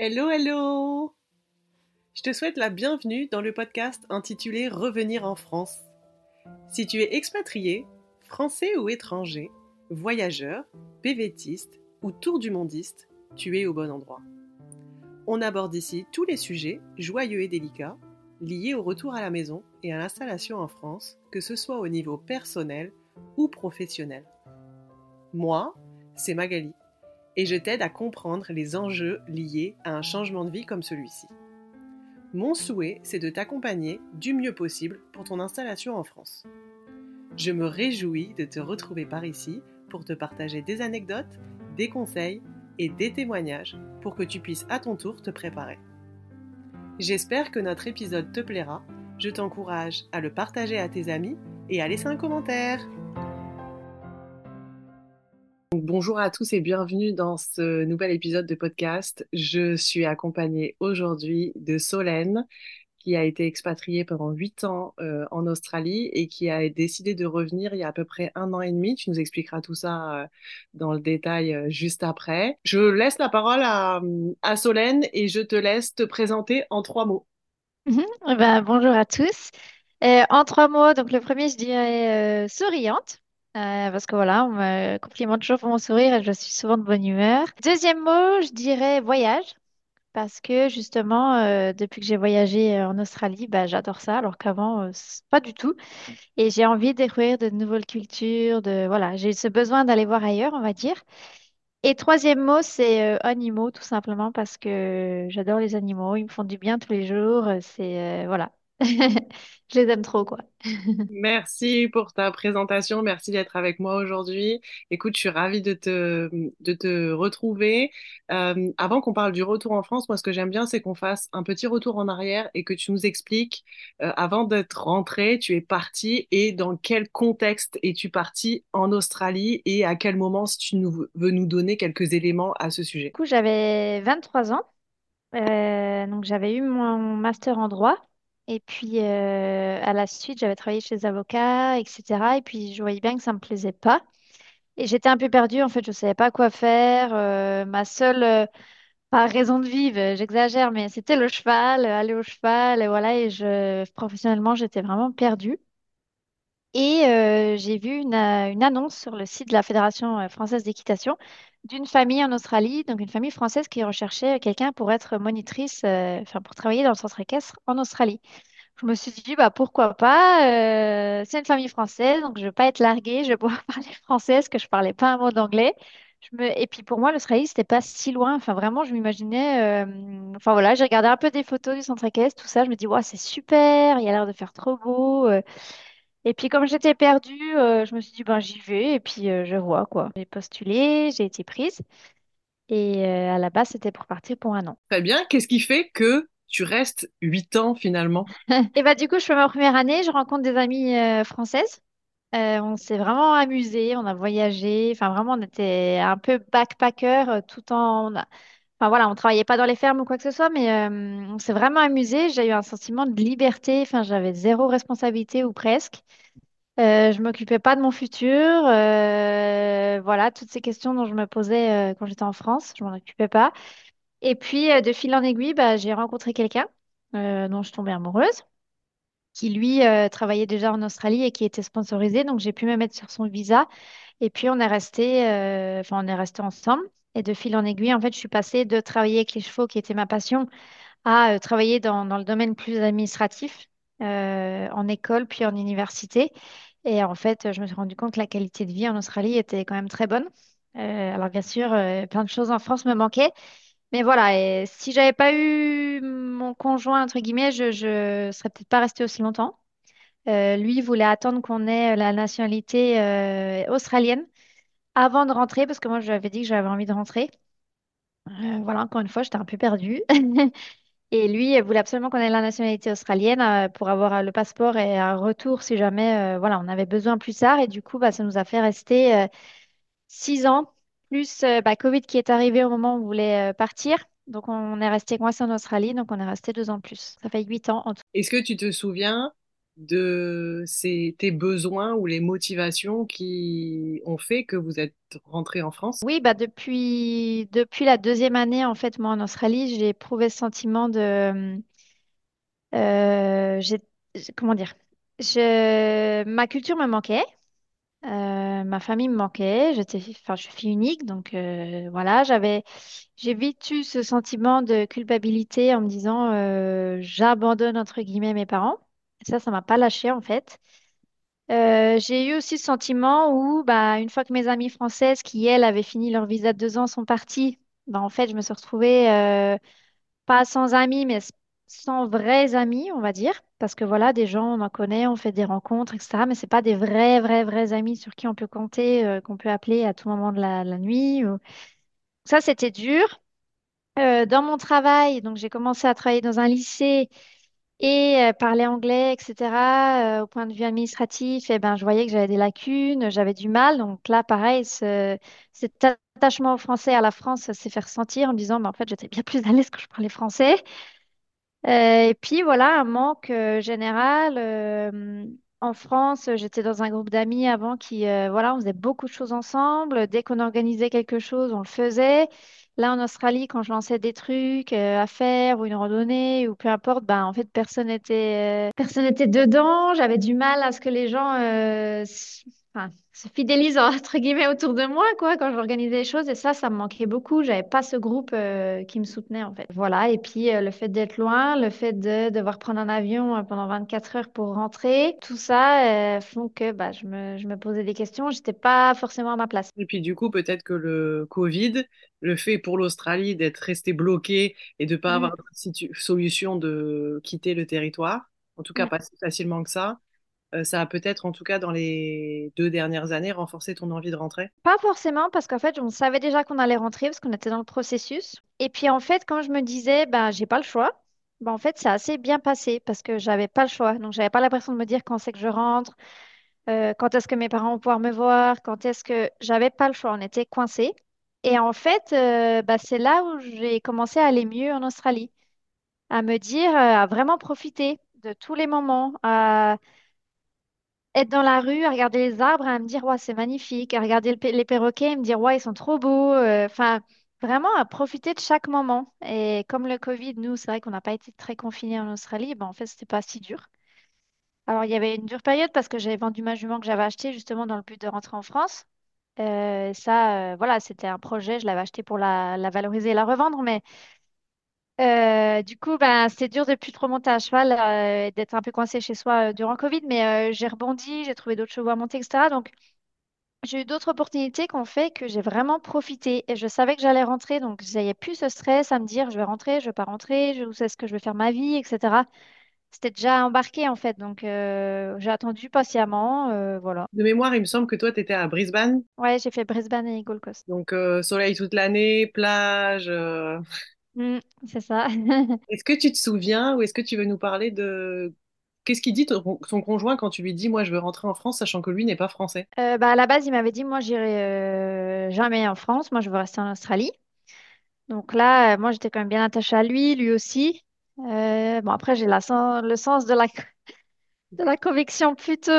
Hello, hello Je te souhaite la bienvenue dans le podcast intitulé Revenir en France. Si tu es expatrié, français ou étranger, voyageur, PVTiste ou tour du mondiste, tu es au bon endroit. On aborde ici tous les sujets, joyeux et délicats, liés au retour à la maison et à l'installation en France, que ce soit au niveau personnel ou professionnel. Moi, c'est Magali et je t'aide à comprendre les enjeux liés à un changement de vie comme celui-ci. Mon souhait, c'est de t'accompagner du mieux possible pour ton installation en France. Je me réjouis de te retrouver par ici pour te partager des anecdotes, des conseils et des témoignages pour que tu puisses à ton tour te préparer. J'espère que notre épisode te plaira. Je t'encourage à le partager à tes amis et à laisser un commentaire bonjour à tous et bienvenue dans ce nouvel épisode de podcast. Je suis accompagnée aujourd'hui de Solène qui a été expatriée pendant huit ans euh, en Australie et qui a décidé de revenir il y a à peu près un an et demi. Tu nous expliqueras tout ça euh, dans le détail euh, juste après. Je laisse la parole à, Solène et je te laisse te présenter en trois mots. Mhm. Eh ben, bonjour à tous. en trois mots, donc le premier, je dirais souriante. Euh, parce que voilà, on me complimente toujours pour mon sourire et je suis souvent de bonne humeur. Deuxième mot, je dirais voyage. Parce que justement, euh, depuis que j'ai voyagé euh, en Australie, bah, j'adore ça, alors qu'avant, pas du tout. Et j'ai envie de découvrir de nouvelles cultures, de voilà, j'ai ce besoin d'aller voir ailleurs, on va dire. Et troisième mot, c'est animaux, tout simplement, parce que j'adore les animaux, ils me font du bien tous les jours. C'est voilà, je les aime trop, quoi. Merci pour ta présentation, merci d'être avec moi aujourd'hui. Écoute, je suis ravie de te, de te retrouver. Euh, avant qu'on parle du retour en France, moi ce que j'aime bien, c'est qu'on fasse un petit retour en arrière et que tu nous expliques, euh, avant d'être rentré, tu es parti et dans quel contexte es-tu parti en Australie et à quel moment, si tu nous, veux nous donner quelques éléments à ce sujet? Du coup, j'avais 23 ans, euh, donc j'avais eu mon master en droit. Et puis, euh, à la suite, j'avais travaillé chez les avocats, etc. Et puis, je voyais bien que ça me plaisait pas. Et j'étais un peu perdue. En fait, je ne savais pas quoi faire. Euh, ma seule, euh, pas raison de vivre, j'exagère, mais c'était le cheval, aller au cheval. Et voilà. Et je, professionnellement, j'étais vraiment perdue. Et j'ai vu une, une annonce sur le site de la Fédération française d'équitation d'une famille en Australie, donc une famille française qui recherchait quelqu'un pour être monitrice, enfin pour travailler dans le centre équestre en Australie. Je me suis dit, bah, pourquoi pas, euh, c'est une famille française, donc je ne vais pas être larguée, je vais pouvoir parler français, parce que je ne parlais pas un mot d'anglais. Je me... Et puis pour moi, l'Australie, c'était pas si loin. Enfin, vraiment, je m'imaginais. euh, Enfin voilà, j'ai regardé un peu des photos du centre équestre, tout ça. Je me dis, ouais, c'est super, il y a l'air de faire trop beau. euh. Et puis comme j'étais perdue, euh, je me suis dit, ben j'y vais, et puis euh, je vois quoi. J'ai postulé, j'ai été prise. Et euh, à la base, c'était pour partir pour un an. Très bien. Qu'est-ce qui fait que tu restes huit ans finalement? Et bah du coup, je fais ma première année, je rencontre des amies françaises. On s'est vraiment amusé, on a voyagé. Enfin, vraiment, on était un peu backpacker tout en. Enfin, voilà, on travaillait pas dans les fermes ou quoi que ce soit, mais euh, on s'est vraiment amusé. J'ai eu un sentiment de liberté. Enfin, j'avais zéro responsabilité ou presque. Euh, je m'occupais pas de mon futur. Euh, voilà, toutes ces questions dont je me posais quand j'étais en France, je m'en occupais pas. Et puis, de fil en aiguille, bah, j'ai rencontré quelqu'un dont je tombais amoureuse qui lui travaillait déjà en Australie et qui était sponsorisé. Donc j'ai pu me mettre sur son visa. Et puis on est resté, on est resté ensemble. Et de fil en aiguille, en fait, je suis passée de travailler avec les chevaux, qui était ma passion, à euh, travailler dans, le domaine plus administratif, euh, en école puis en université. Et en fait, je me suis rendu compte que la qualité de vie en Australie était quand même très bonne. Euh, alors bien sûr, plein de choses en France me manquaient. Mais voilà, et si j'avais pas eu mon conjoint, entre guillemets, je, je serais peut-être pas restée aussi longtemps. Lui, voulait attendre qu'on ait la nationalité australienne avant de rentrer, parce que moi, je lui avais dit que j'avais envie de rentrer. Euh, voilà, encore une fois, j'étais un peu perdue. Et lui, il voulait absolument qu'on ait la nationalité australienne euh, pour avoir euh, le passeport et un retour si jamais voilà, on avait besoin plus tard. Et du coup, bah, ça nous a fait rester six ans, plus euh, bah, Covid qui est arrivé au moment où on voulait partir. Donc, on est resté coincé en Australie, donc on est resté deux ans plus. Ça fait huit ans en tout. Est-ce que tu te souviens de ces, tes besoins ou les motivations qui ont fait que vous êtes rentré en France? Oui, bah depuis, depuis la deuxième année, en fait, moi en Australie, j'ai éprouvé ce sentiment de... euh, comment dire? Je, ma culture me manquait, euh, ma famille me manquait, j'étais, enfin, je suis fille unique, donc euh, voilà, j'avais, j'ai vite eu ce sentiment de culpabilité en me disant, j'abandonne entre guillemets mes parents. Ça, ça m'a pas lâché en fait. Euh, j'ai eu aussi ce sentiment où, bah, une fois que mes amies françaises qui, elles, avaient fini leur visa de deux ans, sont parties, bah, en fait, je me suis retrouvée euh, pas sans amis, mais sans vrais amis, on va dire. Parce que voilà, des gens, on en connaît, on fait des rencontres, etc. Mais c'est pas des vrais, vrais, vrais amis sur qui on peut compter, euh, qu'on peut appeler à tout moment de la, nuit. Ça, c'était dur. Dans mon travail, donc j'ai commencé à travailler dans un lycée. Et euh, parler anglais, etc., euh, au point de vue administratif, eh ben, je voyais que j'avais des lacunes, j'avais du mal. Donc là, pareil, ce- cet attachement au français à la France s'est fait ressentir en me disant, en fait, j'étais bien plus à l'aise quand je parlais français. Euh, et puis voilà, un manque général. en France, j'étais dans un groupe d'amis avant qui, voilà, on faisait beaucoup de choses ensemble. Dès qu'on organisait quelque chose, on le faisait. Là, en Australie, quand je lançais des trucs euh, à faire ou une randonnée ou peu importe, ben, en fait, personne n'était, euh, personne n'était dedans. J'avais du mal à ce que les gens, euh, enfin, se fidélisent entre guillemets autour de moi, quoi, quand j'organisais les choses. Et ça, ça me manquait beaucoup. J'avais pas ce groupe euh, qui me soutenait, en fait. Voilà. Et puis, euh, le fait d'être loin, le fait de devoir prendre un avion euh, pendant 24 heures pour rentrer, tout ça font que bah, je me, je me posais des questions. J'étais pas forcément à ma place. Et puis du coup, peut-être que le Covid, le fait pour l'Australie d'être resté bloqué et de pas Mm, avoir de solution de quitter le territoire, en tout cas pas si facilement que ça, euh, ça a peut-être, en tout cas dans les deux dernières années, renforcé ton envie de rentrer? Pas forcément, parce qu'en fait, on savait déjà qu'on allait rentrer, parce qu'on était dans le processus. Et puis, en fait, quand je me disais, bah, j'ai pas le choix, bah, en fait, c'est assez bien passé, parce que j'avais pas le choix. Donc, j'avais pas l'impression de me dire quand c'est que je rentre, euh, quand est-ce que mes parents vont pouvoir me voir, quand est-ce que... J'avais pas le choix, on était coincés. Et en fait, bah, c'est là où j'ai commencé à aller mieux en Australie, à me dire, à vraiment profiter de tous les moments, être dans la rue, à regarder les arbres, à me dire, ouais, c'est magnifique, à regarder les perroquets, et me dire, ouais, ils sont trop beaux. euh, Enfin, vraiment à profiter de chaque moment. Et comme le Covid, nous, c'est vrai qu'on n'a pas été très confinés en Australie, ben, en fait, c'était pas si dur. Alors, il y avait une dure période parce que j'avais vendu ma jument que j'avais achetée justement dans le but de rentrer en France. Euh, ça, euh, voilà, c'était un projet, je l'avais acheté pour la, la valoriser et la revendre, mais euh, du coup, ben, c'était dur de plus trop monter à cheval, euh, d'être un peu coincé chez soi euh, durant Covid, mais j'ai rebondi, j'ai trouvé d'autres chevaux à monter, etc. Donc, j'ai eu d'autres opportunités qui ont fait que j'ai vraiment profité et je savais que j'allais rentrer, donc j'avais plus ce stress à me dire je vais rentrer, je vais pas rentrer, je, où est-ce que je vais faire ma vie, etc. C'était déjà embarqué en fait, donc j'ai attendu patiemment, voilà. De mémoire, il me semble que toi, tu étais à Brisbane, Ouais, j'ai fait Brisbane et Gold Coast. donc soleil toute l'année, plage. Euh. Mm, c'est ça. Est-ce que tu te souviens ou est-ce que tu veux nous parler de... Qu'est-ce qu'il dit ton, ton conjoint quand tu lui dis, moi, je veux rentrer en France, sachant que lui n'est pas français? Euh, bah, à la base, il m'avait dit moi j'irai euh, jamais en France, moi je veux rester en Australie. Donc là, euh, moi j'étais quand même bien attachée à lui, lui aussi. Bon après j'ai le sens de la de la conviction plutôt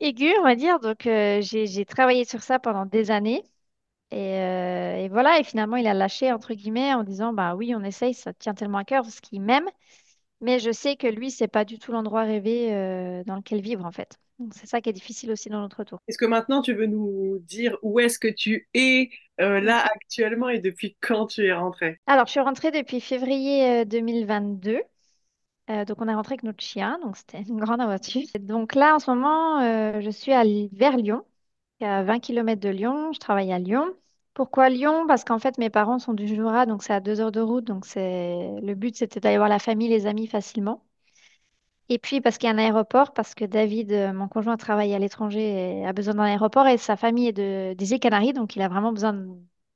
aiguë, on va dire. Donc, j'ai travaillé sur ça pendant des années. Et, euh, et voilà, et finalement, il a lâché, entre guillemets, en disant, bah oui, on essaye, ça tient tellement à cœur parce qu'il m'aime. Mais je sais que lui, c'est pas du tout l'endroit rêvé euh, dans lequel vivre, en fait. Donc, c'est ça qui est difficile aussi dans notre retour. Est-ce que maintenant, tu veux nous dire où est-ce que tu es euh, là actuellement et depuis quand tu es rentré? Alors, je suis rentrée depuis février euh, 2022. Euh, donc, on est rentré avec notre chien, donc c'était une grande aventure. Donc là, en ce moment, euh, je suis à, vers Lyon. À 20 kilomètres de Lyon. Je travaille à Lyon. Pourquoi Lyon? Parce qu'en fait, mes parents sont du Jura, donc c'est à deux heures de route. Donc le but, c'était d'aller voir la famille, les amis facilement. Et puis parce qu'il y a un aéroport, parce que David, euh, mon conjoint, travaille à l'étranger et a besoin d'un aéroport et sa famille est de, des îles Canaries, donc il a vraiment besoin de,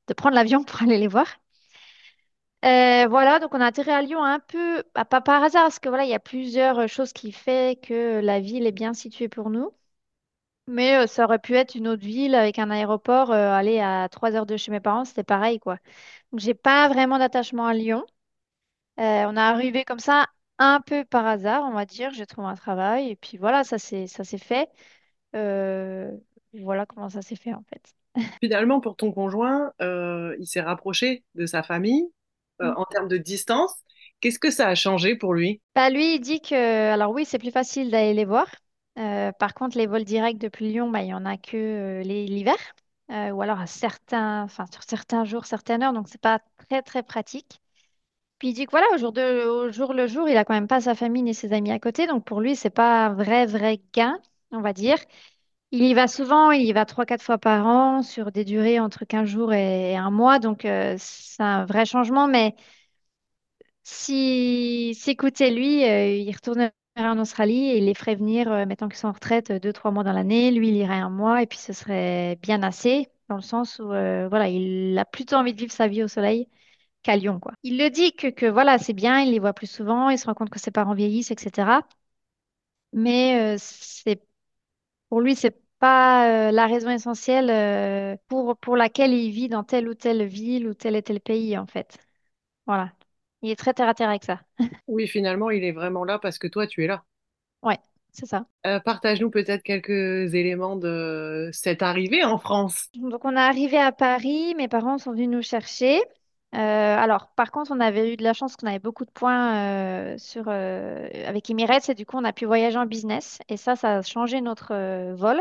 de prendre l'avion pour aller les voir. Euh, voilà, donc on a atterri à Lyon un peu, bah, pas par hasard, parce que voilà, il y a plusieurs choses qui font que la ville est bien située pour nous. Mais euh, ça aurait pu être une autre ville avec un aéroport, euh, aller à trois heures de chez mes parents, c'était pareil, quoi. Donc, j'ai pas vraiment d'attachement à Lyon. Euh, on est arrivé comme ça un peu par hasard, on va dire. J'ai trouvé un travail et puis voilà, ça s'est ça s'est fait. Euh, voilà comment ça s'est fait en fait. Finalement, pour ton conjoint, euh, il s'est rapproché de sa famille euh, en termes de distance. Qu'est-ce que ça a changé pour lui? Bah, lui, il dit que, alors oui, c'est plus facile d'aller les voir. Euh, par contre, les vols directs depuis Lyon, bah, il n'y en a que euh, l'hiver, euh, ou alors à certains, enfin, sur certains jours, certaines heures, donc c'est pas très, très pratique. Puis il dit que voilà, au jour, le jour, il a quand même pas sa famille ni ses amis à côté, donc pour lui, c'est pas un vrai, vrai gain, on va dire. Il y va souvent, il y va trois, quatre fois par an, sur des durées entre 15 jours et, un mois, donc c'est un vrai changement, mais. Si lui, il retournerait en Australie et il les ferait venir, euh, mettons qu'ils sont en retraite, euh, deux, trois mois dans l'année. Lui, il irait un mois et puis ce serait bien assez, dans le sens où euh, voilà, il a plutôt envie de vivre sa vie au soleil qu'à Lyon, quoi. Il le dit que, que voilà, c'est bien, il les voit plus souvent, il se rend compte que ses parents vieillissent, etc. Mais euh, c'est pour lui, c'est pas la raison essentielle pour, pour laquelle il vit dans telle ou telle ville ou tel et tel pays, en fait. Voilà. Il est très terre à terre avec ça. Oui, finalement, il est vraiment là parce que toi, tu es là. Ouais, c'est ça. Euh, partage-nous peut-être quelques éléments de cette arrivée en France. Donc, on est arrivé à Paris, mes parents sont venus nous chercher. Euh, alors, par contre, on avait eu de la chance qu'on avait beaucoup de points euh, sur, avec Emirates et du coup, on a pu voyager en business. Et ça, ça a changé notre vol.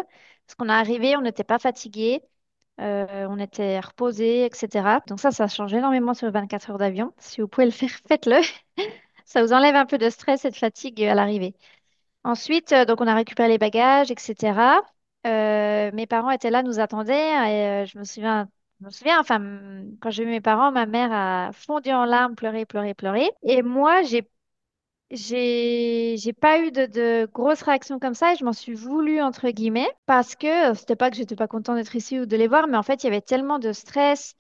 Parce qu'on est arrivé, on n'était pas fatigué, euh, on était reposé, etc. Donc ça, ça a changé énormément sur les 24 heures d'avion. Si vous pouvez le faire, faites-le. Ça vous enlève un peu de stress et de fatigue à l'arrivée. Ensuite, euh, donc on a récupéré les bagages, etc. Euh, mes parents étaient là, nous attendaient. Et je me souviens, je me souviens, enfin, quand j'ai vu mes parents, ma mère a fondu en larmes, pleuré, pleuré, pleuré. Et moi, j'ai, j'ai, j'ai pas eu de, de grosses réactions comme ça et je m'en suis voulu, entre guillemets, parce que euh, c'était pas que j'étais pas contente d'être ici ou de les voir, mais en fait, il y avait tellement de stress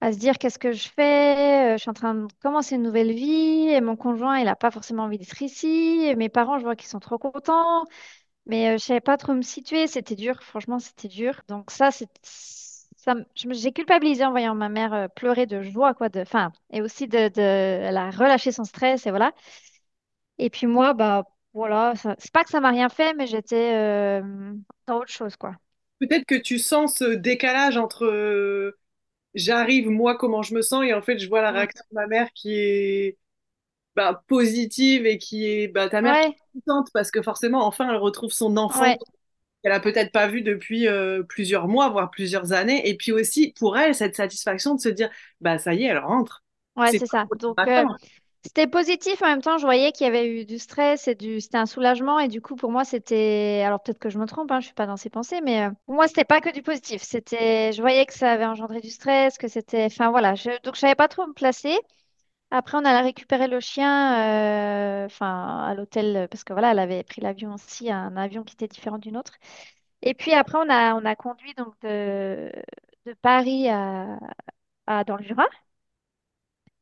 à se dire qu'est-ce que je fais, euh, je suis en train de commencer une nouvelle vie et mon conjoint, il n'a pas forcément envie d'être ici et mes parents, je vois qu'ils sont trop contents, mais euh, je savais pas trop me situer, c'était dur, franchement, c'était dur. Donc ça, c'est ça, j'ai culpabilisé en voyant ma mère pleurer de joie, quoi, de, enfin, et aussi de, de, elle a relâché son stress et voilà. Et puis moi, bah voilà, ça- c'est pas que ça m'a rien fait, mais j'étais euh, dans autre chose, quoi. Peut-être que tu sens ce décalage entre euh, j'arrive, moi, comment je me sens, et en fait, je vois la Mm. réaction de ma mère qui est bah, positive et qui est bah, ta mère qui Ouais, est contente parce que forcément, enfin, elle retrouve son enfant ouais, qu'elle a peut-être pas vu depuis euh, plusieurs mois, voire plusieurs années. Et puis aussi, pour elle, cette satisfaction de se dire, bah ça y est, elle rentre. ouais, C'est c'est pas ça. pour Donc, euh, maintenant. C'était positif, en même temps, je voyais qu'il y avait eu du stress et du... c'était un soulagement. Et du coup, pour moi, c'était... Alors peut-être que je me trompe, hein, je suis pas dans ces pensées, mais euh, pour moi, c'était pas que du positif. C'était... Je voyais que ça avait engendré du stress, que c'était... Enfin, voilà. Donc, je savais pas trop me placer. Après, on allait récupérer le chien euh, enfin, à l'hôtel, parce que voilà, elle avait pris l'avion aussi, un avion qui était différent d'une autre. Et puis après, on a, on a conduit donc de, de Paris à... à... dans le Jura.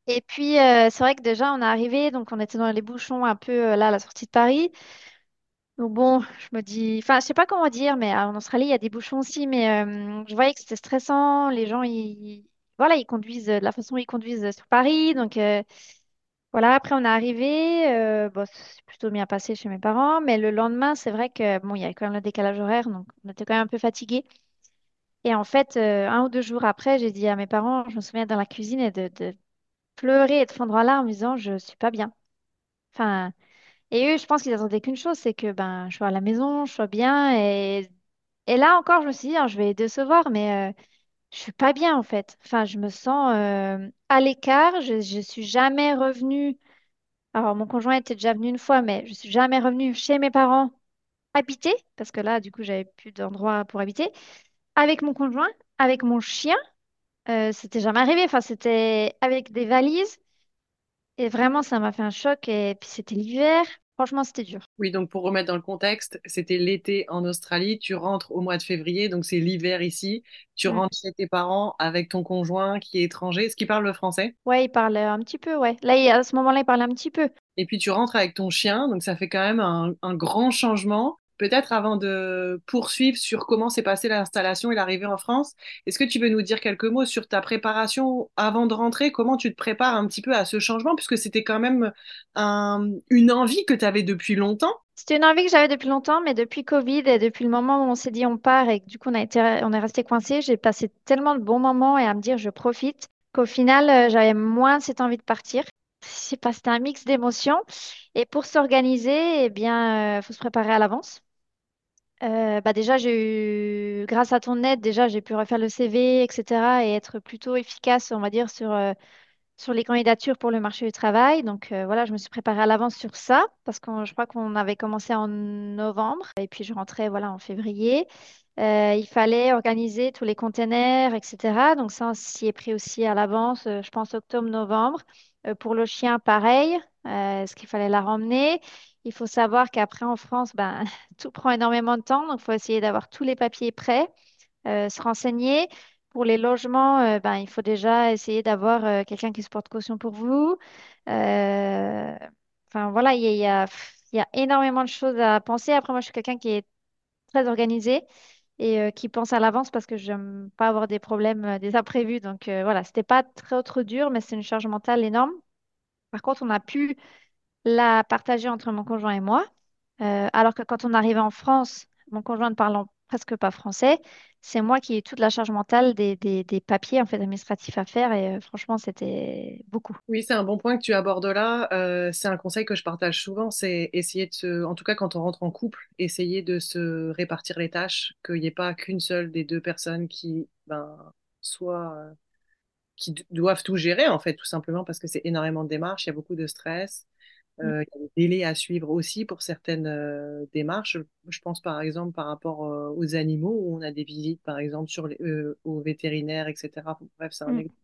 Et puis, euh, c'est vrai que déjà, on est arrivé, donc on était dans les bouchons un peu euh, là, à la sortie de Paris. Donc bon, je me dis, enfin, je sais pas comment dire, mais euh, en Australie, il y a des bouchons aussi, mais je voyais que c'était stressant. Les gens, ils, voilà, ils conduisent de la façon dont ils conduisent sur Paris. Donc voilà, après, on est arrivé. c'est plutôt bien passé chez mes parents, mais le lendemain, c'est vrai que bon, il y avait quand même le décalage horaire, donc on était quand même un peu fatigués. Et en fait, un ou deux jours après, j'ai dit à mes parents, je me souviens dans la cuisine et de, de pleurer et de fondre en larmes en disant, je suis pas bien. Enfin, et eux, je pense qu'ils attendaient qu'une chose, c'est que ben, je sois à la maison, je sois bien. Et, là encore, je me suis dit, Ah, je vais décevoir, mais euh, je suis pas bien en fait. Enfin, je me sens euh, à l'écart. Je, je suis jamais revenue. Alors, mon conjoint était déjà venu une fois, mais je suis jamais revenue chez mes parents habiter, parce que là, du coup, j'avais plus d'endroit pour habiter, avec mon conjoint, avec mon chien. Euh, c'était jamais arrivé. Enfin, c'était avec des valises. Et vraiment, ça m'a fait un choc. Et puis, c'était l'hiver. Franchement, c'était dur. Oui, donc pour remettre dans le contexte, c'était l'été en Australie, tu rentres au mois de février, donc c'est l'hiver ici. Tu Mm. rentres chez tes parents avec ton conjoint qui est étranger, ce qui parle le français? Ouais, il parlait un petit peu, ouais. Là, il- à ce moment-là, il parlait un petit peu. Et puis tu rentres avec ton chien, donc ça fait quand même un, un grand changement. Peut-être avant de poursuivre sur comment s'est passée l'installation et l'arrivée en France, est-ce que tu veux nous dire quelques mots sur ta préparation avant de rentrer? Comment tu te prépares un petit peu à ce changement, puisque c'était quand même un- une envie que tu avais depuis longtemps? C'était une envie que j'avais depuis longtemps, mais depuis Covid et depuis le moment où on s'est dit on part et que du coup on a été, on est resté coincé, j'ai passé tellement de bons moments et à me dire je profite qu'au final euh, j'avais moins cette envie de partir. Sais pas, c'était un mix d'émotions. Et pour s'organiser, eh bien, il faut se préparer à l'avance. Euh, bah déjà, j'ai grâce à ton aide, déjà j'ai pu refaire le CV, etc. et être plutôt efficace, on va dire, sur, euh, sur les candidatures pour le marché du travail. Donc euh, voilà, je me suis préparée à l'avance sur ça parce que je crois qu'on avait commencé en novembre et puis je rentrais voilà en février. Euh, il fallait organiser tous les containers, etc. Donc ça, on s'y est pris aussi à l'avance, euh, je pense octobre-novembre. Euh, pour le chien, pareil, euh, ce qu'il fallait la ramener? Il faut savoir qu'après en France, ben, tout prend énormément de temps, donc il faut essayer d'avoir tous les papiers prêts euh, se renseigner. Pour les logements, ben, il faut déjà essayer d'avoir quelqu'un qui se porte caution pour vous. Enfin, voilà, il y y y a énormément de choses à penser. Après, moi, je suis quelqu'un qui est très organisé et euh, qui pense à l'avance parce que j'aime pas avoir des problèmes, euh, des imprévus. Donc, euh, voilà, c'était pas très trop dur, mais c'est une charge mentale énorme. Par contre, on a pu la partager entre mon conjoint et moi. Euh, alors que quand on arrivait en France, mon conjoint ne parlant presque pas français, c'est moi qui ai toute la charge mentale des, papiers en fait, administratifs à faire et euh, franchement, c'était beaucoup. Oui, c'est un bon point que tu abordes là. Euh, c'est un conseil que je partage souvent, c'est essayer de se, en tout cas quand on rentre en couple, essayer de se répartir les tâches, qu'il n'y ait pas qu'une seule des deux personnes qui, ben, euh, qui doivent tout gérer en fait, tout simplement parce que c'est énormément de démarches, il y a beaucoup de stress, Mm, euh, il y a des délais à suivre aussi pour certaines euh, démarches. Je pense par exemple par rapport euh, aux animaux, où on a des visites par exemple sur les, aux vétérinaires, etc. Bref, c'est un mm, exemple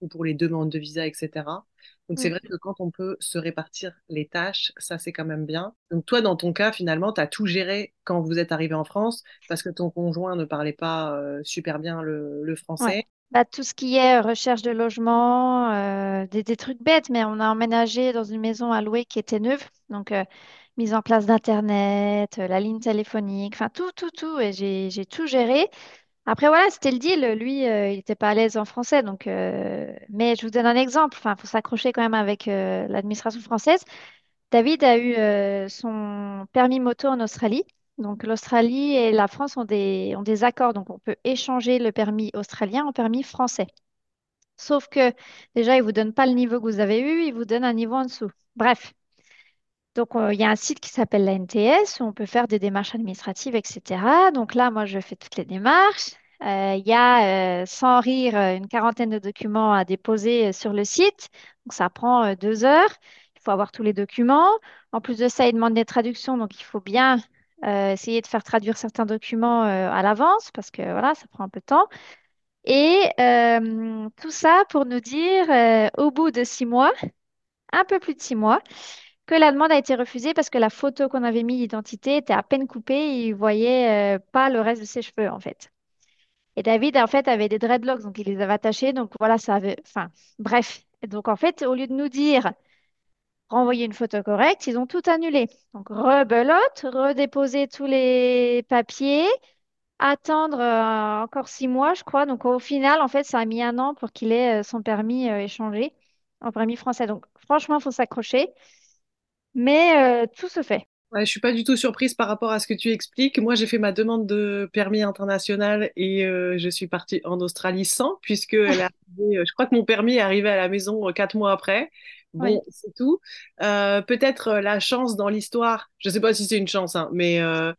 ou pour les demandes de visa, etc. Donc c'est mm. vrai que quand on peut se répartir les tâches, ça c'est quand même bien. Donc toi, dans ton cas, finalement, tu as tout géré quand vous êtes arrivé en France parce que ton conjoint ne parlait pas super bien le, le Ouais. Bah, tout ce qui est euh, recherche de logement, euh, des, trucs bêtes, mais on a emménagé dans une maison à louer qui était neuve. Donc, euh, mise en place d'Internet, la ligne téléphonique, enfin tout, tout, tout. Et j'ai, j'ai tout géré. Après, voilà, c'était le deal. Lui, il n'était pas à l'aise en français. Donc, Mais je vous donne un exemple. Enfin, il faut s'accrocher quand même avec l'administration française. David a eu son permis moto en Australie. Donc, l'Australie et la France ont des, accords. Donc, on peut échanger le permis australien en permis français. Sauf que déjà, ils ne vous donnent pas le niveau que vous avez eu, ils vous donnent un niveau en dessous. Bref. Donc, euh, il y a un site qui s'appelle la NTS où on peut faire des démarches administratives, etc. Donc là, moi, je fais toutes les démarches. Euh, Il y a, euh, sans rire, une quarantaine de documents à déposer sur le site. Donc, ça prend deux heures. Il faut avoir tous les documents. En plus de ça, il demande des traductions. Donc, il faut bien euh, essayer de faire traduire certains documents euh, à l'avance parce que voilà, ça prend un peu de temps. Et euh, tout ça pour nous dire, au bout de six mois, un peu plus de six mois, que la demande a été refusée parce que la photo qu'on avait mis d'identité était à peine coupée et il voyait pas le reste de ses cheveux en fait. Et David en fait avait des dreadlocks donc il les avait attachés donc voilà ça avait enfin bref. Donc en fait au lieu de nous dire renvoyer une photo correcte, ils ont tout annulé. Donc rebelote, redéposer tous les papiers, attendre euh, encore six mois je crois. Donc au final en fait ça a mis un an pour qu'il ait euh, son permis euh, échangé en permis français. Donc franchement il faut s'accrocher. Mais tout se fait. Ouais, je suis pas du tout surprise par rapport à ce que tu expliques. Moi, j'ai fait ma demande de permis international et euh, je suis partie en Australie sans, puisque elle est arrivée- je crois que mon permis est arrivé à la maison quatre mois après. Oui, Bon, c'est tout. Euh, peut-être euh, la chance dans l'histoire, je sais pas si c'est une chance, hein, mais euh,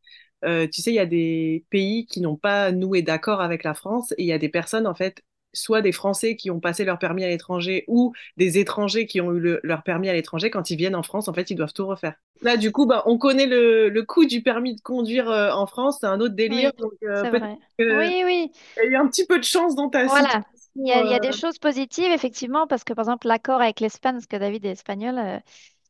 euh, tu sais, il y a des pays qui n'ont pas noué d'accord avec la France et il y a des personnes, en fait, soit des Français qui ont passé leur permis à l'étranger ou des étrangers qui ont eu le- leur permis à l'étranger, quand ils viennent en France, en fait, ils doivent tout refaire. Là, du coup, bah, on connaît le, le coût du permis de conduire euh, en France, c'est un autre délire. oui, Donc, euh, vrai. Oui, oui, y a eu un petit peu de chance dans ta situation. voilà. Il y a, il y a euh. des choses positives, effectivement, parce que, par exemple, l'accord avec l'Espagne, parce que David est espagnol, euh,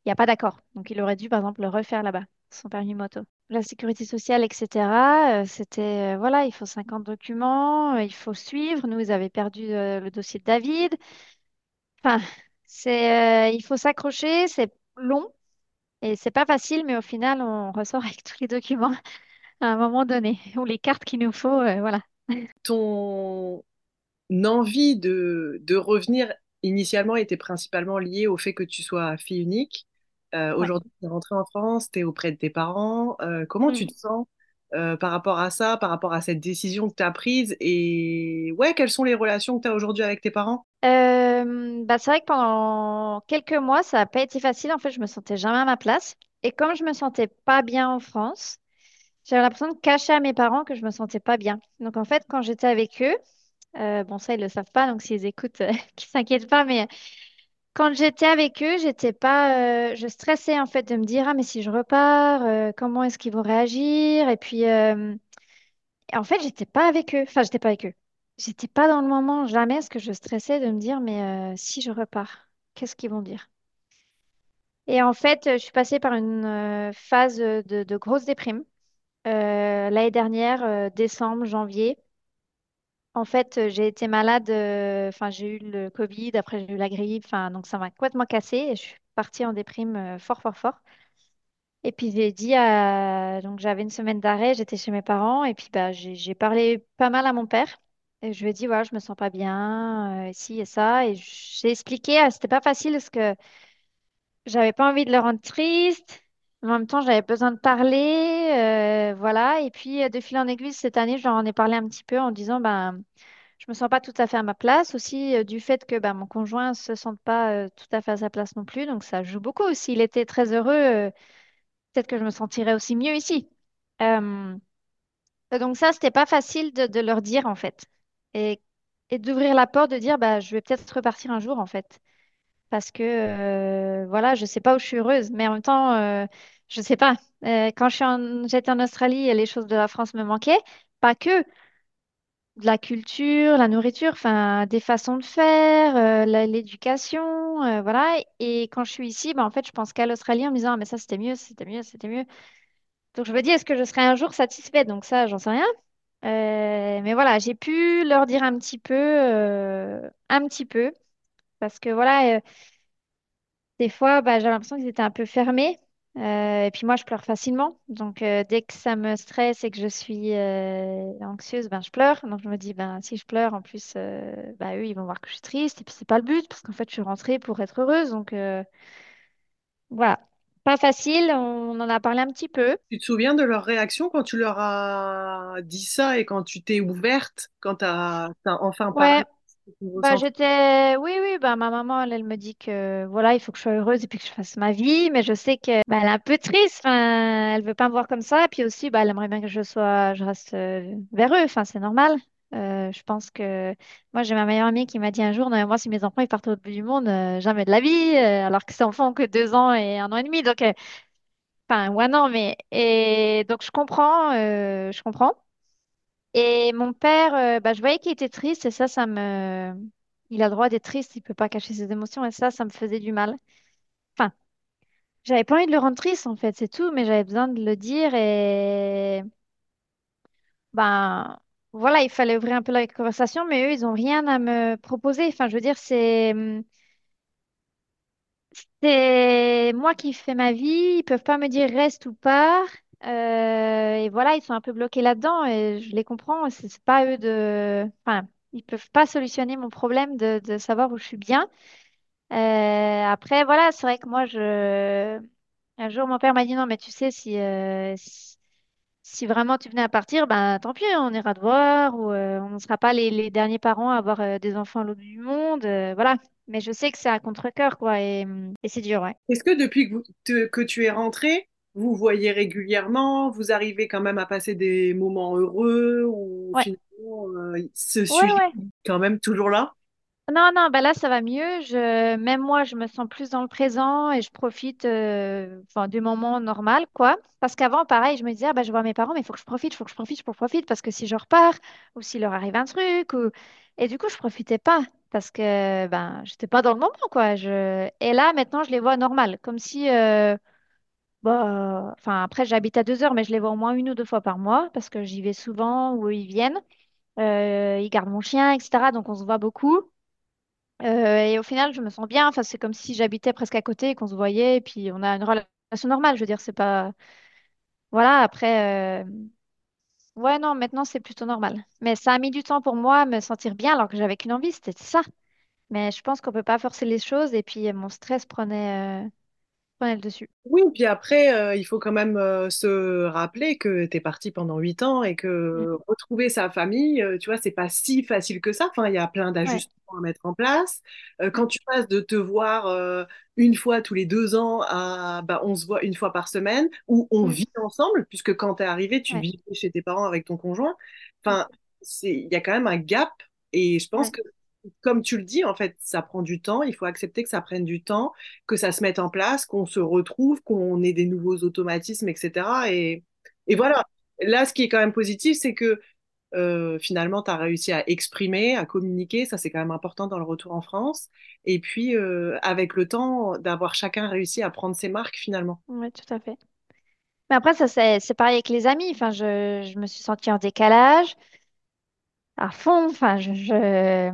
il n'y a pas d'accord. Donc, il aurait dû, par exemple, le refaire là-bas, son permis moto. La sécurité sociale, etc., euh, c'était, euh, voilà, il faut 50 documents, euh, il faut suivre. Nous, ils avaient perdu euh, le dossier de David. Enfin, c'est, euh, il faut s'accrocher, c'est long. Et c'est pas facile, mais au final, on ressort avec tous les documents à un moment donné, ou les cartes qu'il nous faut, euh, voilà. Ton envie de, de revenir initialement était principalement liée au fait que tu sois fille unique. Euh, Ouais. aujourd'hui, tu es rentrée en France, tu es auprès de tes parents. Euh, comment tu Mm. te sens euh, par rapport à ça, par rapport à cette décision que tu as prise? Et ouais, quelles sont les relations que tu as aujourd'hui avec tes parents? Bah, c'est vrai que pendant quelques mois, ça n'a pas été facile. En fait, je me sentais jamais à ma place. Et comme je me sentais pas bien en France, j'avais l'impression de cacher à mes parents que je me sentais pas bien. Donc, en fait, quand j'étais avec eux, euh, bon, ça, ils le savent pas, donc s'ils écoutent, euh, qu'ils s'inquiètent pas, mais quand j'étais avec eux, j'étais pas, euh, je stressais en fait de me dire, ah, mais si je repars, euh, comment est-ce qu'ils vont réagir? Et puis, euh, en fait, j'étais pas avec eux. Enfin, j'étais pas avec eux. J'étais pas dans le moment, jamais, parce que je stressais de me dire, mais euh, si je repars, qu'est-ce qu'ils vont dire? Et en fait, euh, je suis passée par une euh, phase de, de grosse déprime. Euh, l'année dernière, euh, décembre, janvier. En fait, euh, j'ai été malade, euh, enfin, j'ai eu le Covid, après j'ai eu la grippe, enfin, donc ça m'a complètement cassée et je suis partie en déprime euh, fort, fort, fort. Et puis j'ai dit à... Donc j'avais une semaine d'arrêt, j'étais chez mes parents et puis bah, j'ai parlé pas mal à mon père. Et je lui ai dit, voilà, je me sens pas bien, euh, ci et ça. Et j'ai expliqué, euh, c'était pas facile parce que j'avais pas envie de le rendre triste. En même temps, j'avais besoin de parler, euh, voilà. Et puis euh, de fil en aiguille, cette année, je leur en ai parlé un petit peu en disant, ben, je me sens pas tout à fait à ma place. Aussi euh, du fait que ben, mon conjoint se sente pas tout à fait à sa place non plus. Donc ça joue beaucoup. S'il était très heureux. peut-être que je me sentirais aussi mieux ici. Donc ça, c'était pas facile de, leur dire en fait. Et, et d'ouvrir la porte, de dire bah je vais peut-être repartir un jour en fait. Parce que euh, voilà, je sais pas où je suis heureuse, mais en même temps, euh, je sais pas. Euh, quand j'étais en Australie, les choses de la France me manquaient. Pas que de la culture, la nourriture, enfin des façons de faire, euh, l'éducation, euh, voilà. Et quand je suis ici, bah, en fait, je pense qu'à l'Australie en me disant, Ah, mais ça c'était mieux, c'était mieux, c'était mieux. Donc je me dis, est-ce que je serai un jour satisfaite? Donc ça, j'en sais rien. Mais voilà, j'ai pu leur dire un petit peu, un petit peu, parce que voilà, euh, des fois, bah, j'avais l'impression qu'ils étaient un peu fermés. Euh, et puis moi, je pleure facilement. Donc euh, dès que ça me stresse et que je suis euh, anxieuse, ben, je pleure. Donc je me dis, ben, si je pleure, en plus, euh, bah, eux, ils vont voir que je suis triste. Et puis c'est pas le but, parce qu'en fait, je suis rentrée pour être heureuse. Donc euh, voilà, pas facile. On en a parlé un petit peu. Tu te souviens de leur réaction quand tu leur as dit ça et quand tu t'es ouverte, quand tu as, enfin parlé? Bah, j'étais, oui, oui, bah, ma maman, elle, elle me dit que voilà, il faut que je sois heureuse et puis que je fasse ma vie, mais je sais que bah, elle est un peu triste, enfin, elle veut pas me voir comme ça, et puis aussi, bah, elle aimerait bien que je sois, je reste euh, vers eux, enfin, c'est normal. Euh, je pense que moi, j'ai ma meilleure amie qui m'a dit un jour, non, moi, si mes enfants ils partent au bout du monde, euh, jamais de la vie, alors que ces enfants ont que deux ans et un an et demi, donc, enfin, non, mais et donc je comprends, je comprends. Et mon père, euh, bah, je voyais qu'il était triste et ça, ça me... Il a le droit d'être triste, il peut pas cacher ses émotions et ça, ça me faisait du mal. Enfin, j'avais pas envie de le rendre triste en fait, c'est tout, mais j'avais besoin de le dire et ben voilà, il fallait ouvrir un peu la conversation, mais eux, ils ont rien à me proposer. Enfin, je veux dire, c'est c'est moi qui fais ma vie, ils peuvent pas me dire reste ou pars. Euh, et voilà, ils sont un peu bloqués là-dedans et je les comprends. C'est pas eux de. Enfin, ils peuvent pas solutionner mon problème de, savoir où je suis bien. Euh, après, voilà, c'est vrai que moi, je. Un jour, mon père m'a dit non, mais tu sais, si, euh, si, vraiment tu venais à partir, ben tant pis, on ira te voir ou on ne sera pas les, derniers parents à avoir des enfants à l'autre du monde. voilà. Mais je sais que c'est à contre-cœur, quoi, et, c'est dur, ouais. Est-ce que depuis que, que tu es rentrée, vous voyez régulièrement, vous arrivez quand même à passer des moments heureux ou Ouais, finalement euh, ce sujet ouais. est quand même toujours là? Non, non, bah là, ça va mieux. Je, même moi, je me sens plus dans le présent et je profite euh, enfin, du moment normal, quoi. Parce qu'avant, pareil, je me disais, ah, bah, je vois mes parents, mais il faut que je profite, il faut que je profite, il faut que je profite, parce que si je repars ou s'il leur arrive un truc, ou... et du coup, je profitais pas parce que ben, j'étais pas dans le moment, quoi. Je... Et là, maintenant, je les vois normal, comme si, euh, bah, enfin, après, j'habite à deux heures, mais je les vois au moins une ou deux fois par mois parce que j'y vais souvent ou ils viennent. Euh, ils gardent mon chien, etc. Donc, on se voit beaucoup. Euh, et au final, je me sens bien. Enfin, c'est comme si j'habitais presque à côté et qu'on se voyait. Et puis, on a une relation normale. Je veux dire, c'est pas. Voilà, après. euh, Ouais, non, maintenant c'est plutôt normal. Mais ça a mis du temps pour moi à me sentir bien alors que j'avais qu'une envie, c'était ça. Mais je pense qu'on peut pas forcer les choses et puis mon stress prenait, prenait le dessus. Oui, puis après, euh, il faut quand même euh, se rappeler que tu es parti pendant huit ans et que retrouver sa famille, euh, tu vois, c'est pas si facile que ça. Enfin, il y a plein Ouais. d'ajustements à mettre en place. Quand tu passes de te voir une fois tous les deux ans à bah, on se voit une fois par semaine ou on Mm. vit ensemble, puisque quand tu es arrivé, tu Ouais. vivais chez tes parents avec ton conjoint. Enfin, c'est, il y a quand même un gap et je pense Ouais. que, comme tu le dis, en fait, ça prend du temps. Il faut accepter que ça prenne du temps que ça se mette en place, qu'on se retrouve, qu'on ait des nouveaux automatismes, etc. Et, voilà. Là, ce qui est quand même positif, c'est que euh, finalement, tu as réussi à exprimer, à communiquer. Ça, c'est quand même important dans le retour en France. Et puis, euh, avec le temps, d'avoir chacun réussi à prendre ses marques, finalement. Ouais, tout à fait. Mais après, ça, c'est pareil avec les amis. Enfin, je me suis sentie en décalage à fond. Enfin, je, je-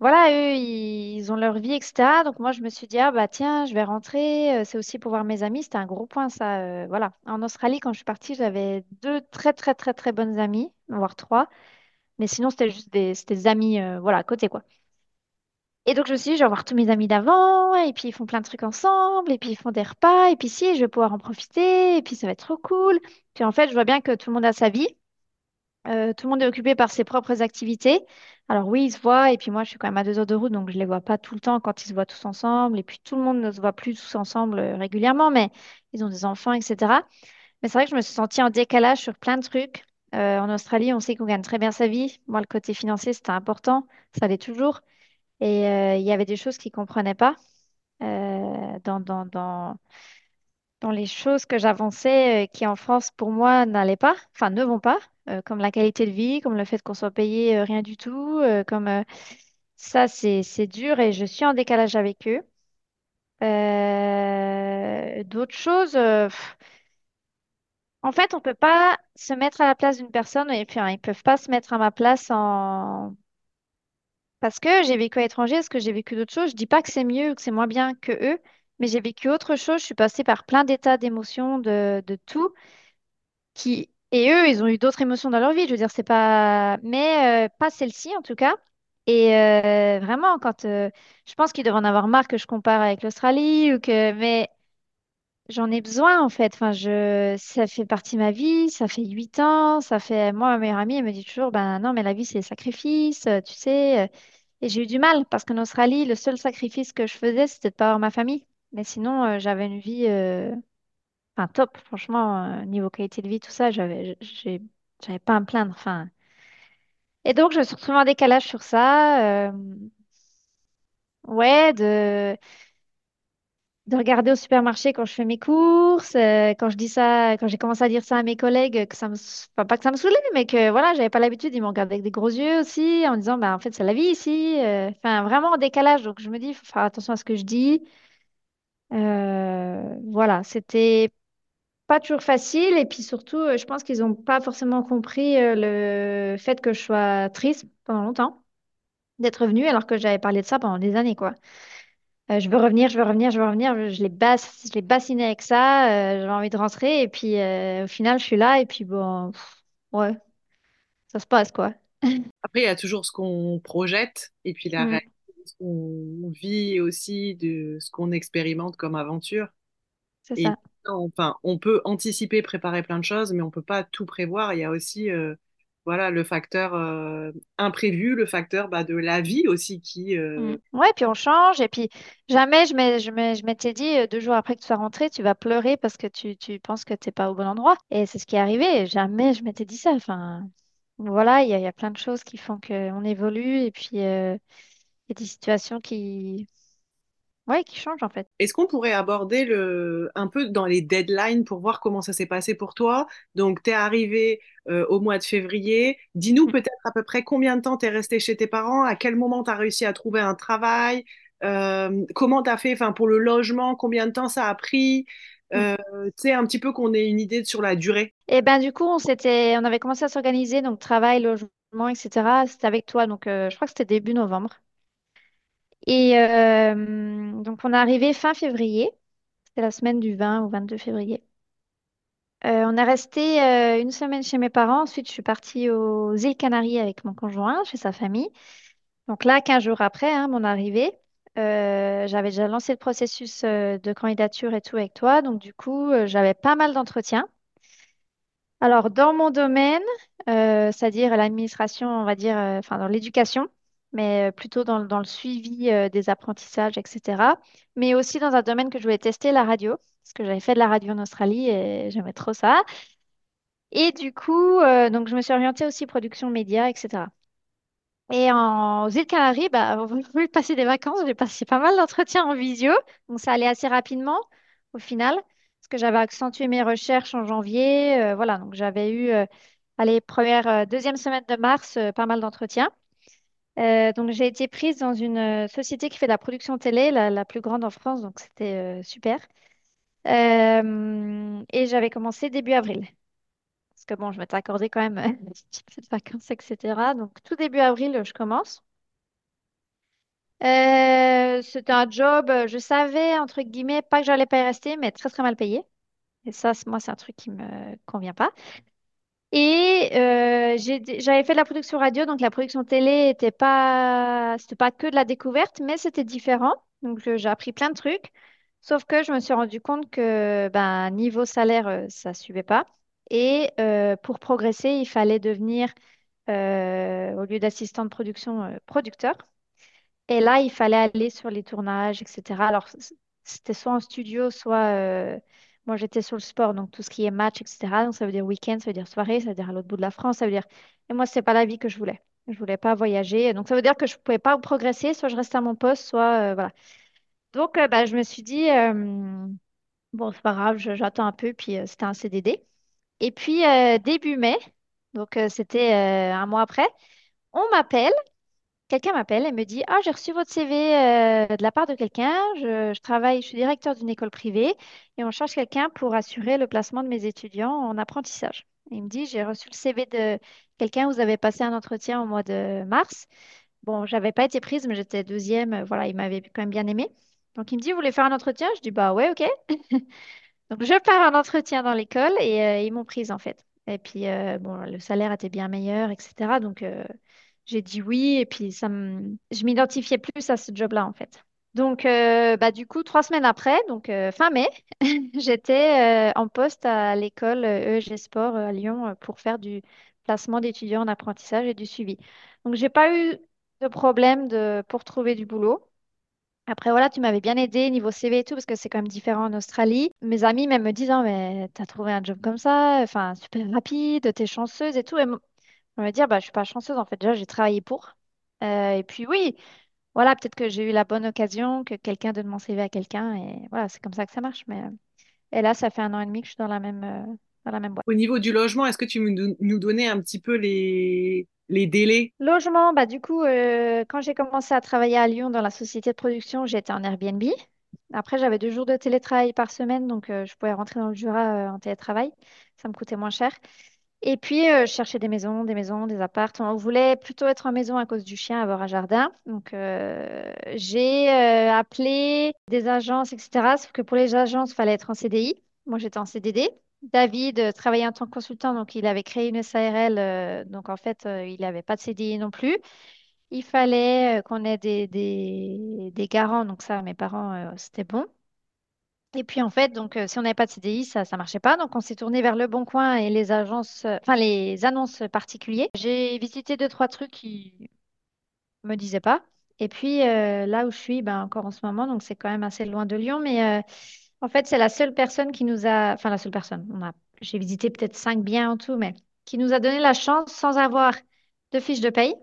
Voilà, eux, ils, ont leur vie, etc. Donc moi, je me suis dit, ah bah tiens, je vais rentrer. Euh, C'est aussi pour voir mes amis. C'était un gros point, ça. euh, voilà. En Australie, quand je suis partie, j'avais deux très, très, très, très bonnes amies, voire trois. Mais sinon, c'était juste des, c'était des amis, euh, voilà, à côté, quoi. Et donc, je me suis dit, je vais voir tous mes amis d'avant, et puis ils font plein de trucs ensemble, et puis ils font des repas, et puis si, je vais pouvoir en profiter, et puis ça va être trop cool. Puis en fait, je vois bien que tout le monde a sa vie, euh, tout le monde est occupé par ses propres activités. Alors oui, ils se voient, et puis moi, je suis quand même à deux heures de route, donc je les vois pas tout le temps quand ils se voient tous ensemble, et puis tout le monde ne se voit plus tous ensemble euh, régulièrement, mais ils ont des enfants, etc. Mais c'est vrai que je me suis sentie en décalage sur plein de trucs. Euh, en Australie, on sait qu'on gagne très bien sa vie. Moi, le côté financier, c'était important, ça l'est toujours. Et il y avait des choses qu'ils ne comprenaient pas dans, dans les choses que j'avançais euh, qui en France pour moi n'allaient pas, enfin ne vont pas, euh, comme la qualité de vie, comme le fait qu'on soit payé euh, rien du tout, comme ça c'est c'est dur et je suis en décalage avec eux. D'autres choses, en fait on peut pas se mettre à la place d'une personne et puis hein, ils peuvent pas se mettre à ma place en Parce que j'ai vécu à l'étranger, est-ce que j'ai vécu d'autres choses? Je dis pas que c'est mieux ou que c'est moins bien que eux, mais j'ai vécu autre chose. Je suis passée par plein d'états d'émotions, de, de tout, qui et eux, ils ont eu d'autres émotions dans leur vie. Je veux dire, c'est pas, mais euh, pas celle-ci en tout cas. Et euh, vraiment, quand euh, je pense qu'ils devraient en avoir marre que je compare avec l'Australie ou que, mais j'en ai besoin en fait. Enfin, je, ça fait partie de ma vie. Ça fait huit ans. Ça fait, moi, ma meilleure amie, elle me dit toujours, ben non, mais la vie c'est des sacrifices, tu sais. et j'ai eu du mal parce qu'en Australie, le seul sacrifice que je faisais, c'était de pas avoir ma famille. Mais sinon, euh, j'avais une vie euh, enfin, top. Franchement, euh, niveau qualité de vie, tout ça, j'avais, j'ai, j'avais pas à me plaindre. Enfin. Et donc, je me suis retrouvée en décalage sur ça. euh, ouais, de, de regarder au supermarché quand je fais mes courses. quand je dis ça, quand j'ai commencé à dire ça à mes collègues, que ça me, enfin, pas que ça me saoulait, mais que voilà, j'avais pas l'habitude. Ils m'ont regardé avec des gros yeux aussi, en me disant, bah, en fait, c'est la vie ici. Enfin, vraiment en décalage. Donc, je me dis, il faut faire attention à ce que je dis. Euh, voilà, c'était pas toujours facile et puis surtout, euh, je pense qu'ils n'ont pas forcément compris euh, le fait que je sois triste pendant longtemps d'être revenue alors que j'avais parlé de ça pendant des années, quoi. Euh, je veux revenir, je veux revenir, je veux revenir, je, je les basse, je les bassinais avec ça, euh, j'avais envie de rentrer et puis euh, au final, je suis là et puis bon, pff, ouais, ça se passe, quoi. Après, il y a toujours ce qu'on projette et puis la Mm, réalité ce qu'on vit aussi, de ce qu'on expérimente comme aventure. c'est ça. enfin, on peut anticiper, préparer plein de choses, mais on peut pas tout prévoir. Il y a aussi, euh, voilà, le facteur euh, imprévu, le facteur bah, de la vie aussi qui. Euh, Ouais, puis on change. Et puis jamais je m'étais dit euh, deux jours après que tu sois rentré, tu vas pleurer parce que tu, tu penses que t'es pas au bon endroit. Et c'est ce qui est arrivé. Jamais je m'étais dit ça. Enfin, voilà, il y y a plein de choses qui font qu'on évolue. Et puis il y a des situations qui, ouais, qui changent en fait. Est-ce qu'on pourrait aborder le, un peu dans les deadlines pour voir comment ça s'est passé pour toi? Donc, tu es arrivé euh, au mois de février. Dis-nous Mm. peut-être à peu près combien de temps tu es resté chez tes parents, à quel moment tu as réussi à trouver un travail, euh, comment tu as fait pour le logement, combien de temps ça a pris, Mm. euh, tu sais, un petit peu qu'on ait une idée sur la durée. Et ben du coup, on s'était, on avait commencé à s'organiser, donc travail, logement, etc. C'était avec toi, donc euh, je crois que c'était début novembre. Et euh, donc on est arrivé fin février. C'était la semaine du 20 au 22 février. Euh, on est resté euh, une semaine chez mes parents. Ensuite, je suis partie aux îles Canaries avec mon conjoint, chez sa famille. Donc là, 15 jours après hein, mon arrivée, j'avais déjà lancé le processus de candidature et tout avec toi. Donc du coup, j'avais pas mal d'entretiens. Alors, dans mon domaine, c'est-à-dire l'administration, on va dire, enfin dans l'éducation, mais euh, plutôt dans, dans le suivi euh, des apprentissages, etc. Mais aussi dans un domaine que je voulais tester, la radio, parce que j'avais fait de la radio en Australie et j'aimais trop ça. Et du coup, euh, donc je me suis orientée aussi production média, etc. Et aux îles Canaries, bah, au passer des vacances, j'ai passé pas mal d'entretiens en visio. Donc ça allait assez rapidement au final, parce que j'avais accentué mes recherches en janvier. voilà, donc j'avais eu, allez, première, deuxième semaine de mars, pas mal d'entretiens. Euh, donc j'ai été prise dans une euh, société qui fait de la production télé, la, plus grande en France, donc c'était euh, super. Et j'avais commencé début avril. Parce que bon, je m'étais accordé quand même un petit de vacances, etc. Donc tout début avril, je commence. C'était un job, je savais, entre guillemets, pas que j'allais pas y rester, mais très très mal payé. Et ça, moi, c'est un truc qui me convient pas. Et euh, j'avais fait de la production radio, donc la production télé était pas, pas que de la découverte, mais c'était différent. Donc j'ai appris plein de trucs. Sauf que je me suis rendu compte que ben, niveau salaire, euh, ça suivait pas. Et euh, pour progresser, il fallait devenir, au lieu d'assistant de production, producteur. Et là, il fallait aller sur les tournages, etc. Alors, c'était soit en studio, soit... moi, j'étais sur le sport, donc tout ce qui est match, etc. Donc, ça veut dire week-end, ça veut dire soirée, ça veut dire à l'autre bout de la France, ça veut dire... Et moi, c'est pas la vie que je voulais. Je voulais pas voyager. Donc, ça veut dire que je pouvais pas progresser, soit je restais à mon poste, soit... euh, voilà. Donc, euh, bah, je me suis dit, euh, bon, c'est pas grave, j'attends un peu, puis euh, c'était un CDD. Et puis, début mai, donc c'était un mois après, on m'appelle. Quelqu'un m'appelle et me dit, Ah, j'ai reçu votre CV euh, de la part de quelqu'un. Je, travaille, je suis directeur d'une école privée et on cherche quelqu'un pour assurer le placement de mes étudiants en apprentissage. Il me dit, j'ai reçu le CV de quelqu'un, vous avez passé un entretien au mois de mars. Bon, j'avais pas été prise, mais j'étais deuxième. Voilà, il m'avait quand même bien aimé. Donc il me dit, vous voulez faire un entretien? Je dis, bah ouais, ok. Donc je pars un entretien dans l'école et euh, ils m'ont prise en fait. Et puis euh, bon, le salaire était bien meilleur, etc. Donc j'ai dit oui et puis ça me... je m'identifiais plus à ce job-là en fait. Donc euh, bah, du coup, trois semaines après, donc euh, fin mai, j'étais euh, en poste à l'école EEG Sport à Lyon pour faire du placement d'étudiants en apprentissage et du suivi. Donc j'ai pas eu de problème de... pour trouver du boulot. Après, voilà, tu m'avais bien aidé niveau CV et tout, parce que c'est quand même différent en Australie. Mes amis même me disent, Ah, mais t'as trouvé un job comme ça, enfin, super rapide, t'es chanceuse et tout. Va dire, bah, je suis pas chanceuse, en fait, déjà, j'ai travaillé pour. Euh, et puis, oui, voilà, peut-être que j'ai eu la bonne occasion, que quelqu'un donne mon CV à quelqu'un, et voilà, c'est comme ça que ça marche. Mais... euh, Et là, ça fait un an et demi que je suis dans la même, euh, dans la même boîte. Au niveau du logement, est-ce que tu nous donner un petit peu les, les délais? Logement, bah du coup, euh, quand j'ai commencé à travailler à Lyon dans la société de production, j'étais en Airbnb. Après, j'avais deux jours de télétravail par semaine, donc euh, je pouvais rentrer dans le Jura euh, en télétravail. Ça me coûtait moins cher. Et puis, euh, je cherchais des maisons, des maisons, des apparts. On voulait plutôt être en maison à cause du chien, avoir un jardin. Donc, euh, j'ai euh, appelé des agences, etc. Sauf que pour les agences, il fallait être en CDI. Moi, j'étais en CDD. David euh, travaillait en tant que consultant, donc il avait créé une SARL. donc, en fait, il n'avait pas de CDI non plus. Il fallait qu'on ait des, garants. Donc, ça, mes parents, c'était bon. Et puis en fait, donc euh, si on n'avait pas de CDI, ça ça marchait pas. Donc on s'est tourné vers Le Bon Coin et les agences, euh, enfin les annonces particuliers. J'ai visité deux trois trucs qui me disaient pas. Et puis euh, là où je suis, ben encore en ce moment, donc c'est quand même assez loin de Lyon, mais en fait c'est la seule personne qui nous a, enfin la seule personne. J'ai visité peut-être cinq biens en tout, mais qui nous a donné la chance sans avoir de fiche de paye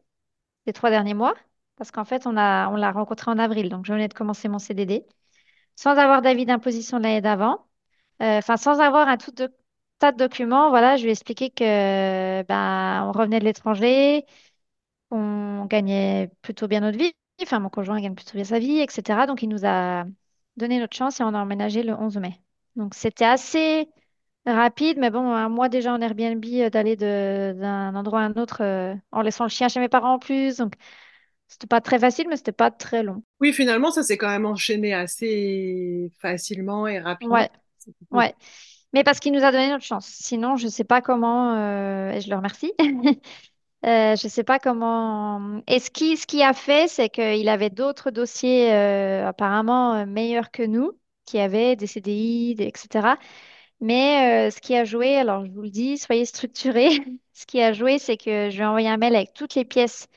les trois derniers mois, parce qu'en fait on a on l'a rencontré en avril, donc je venais de commencer mon CDD, sans avoir d'avis d'imposition de l'année d'avant. Euh, Enfin, sans avoir un tout tas de documents, voilà, je lui ai expliqué que ben, on revenait de l'étranger, on gagnait plutôt bien notre vie, enfin mon conjoint gagne plutôt bien sa vie, etc. Donc il nous a donné notre chance et on a emménagé le 11 mai. Donc c'était assez rapide, mais bon, un mois déjà en Airbnb, euh, d'aller d'un endroit à un autre euh, en laissant le chien chez mes parents en plus. Donc C'était pas très facile, mais c'était pas très long. Oui, finalement, ça s'est quand même enchaîné assez facilement et rapidement. Ouais, ouais. Mais parce qu'il nous a donné notre chance. Sinon, je sais pas comment, euh, et je le remercie. Euh, je sais pas comment. Et ce qui, ce qui a fait, c'est qu'il avait d'autres dossiers euh, apparemment euh, meilleurs que nous, qui avaient des CDI, des- etc. Mais euh, ce qui a joué, alors je vous le dis, soyez structurés. Ce qui a joué, c'est que je lui ai envoyé un mail avec toutes les pièces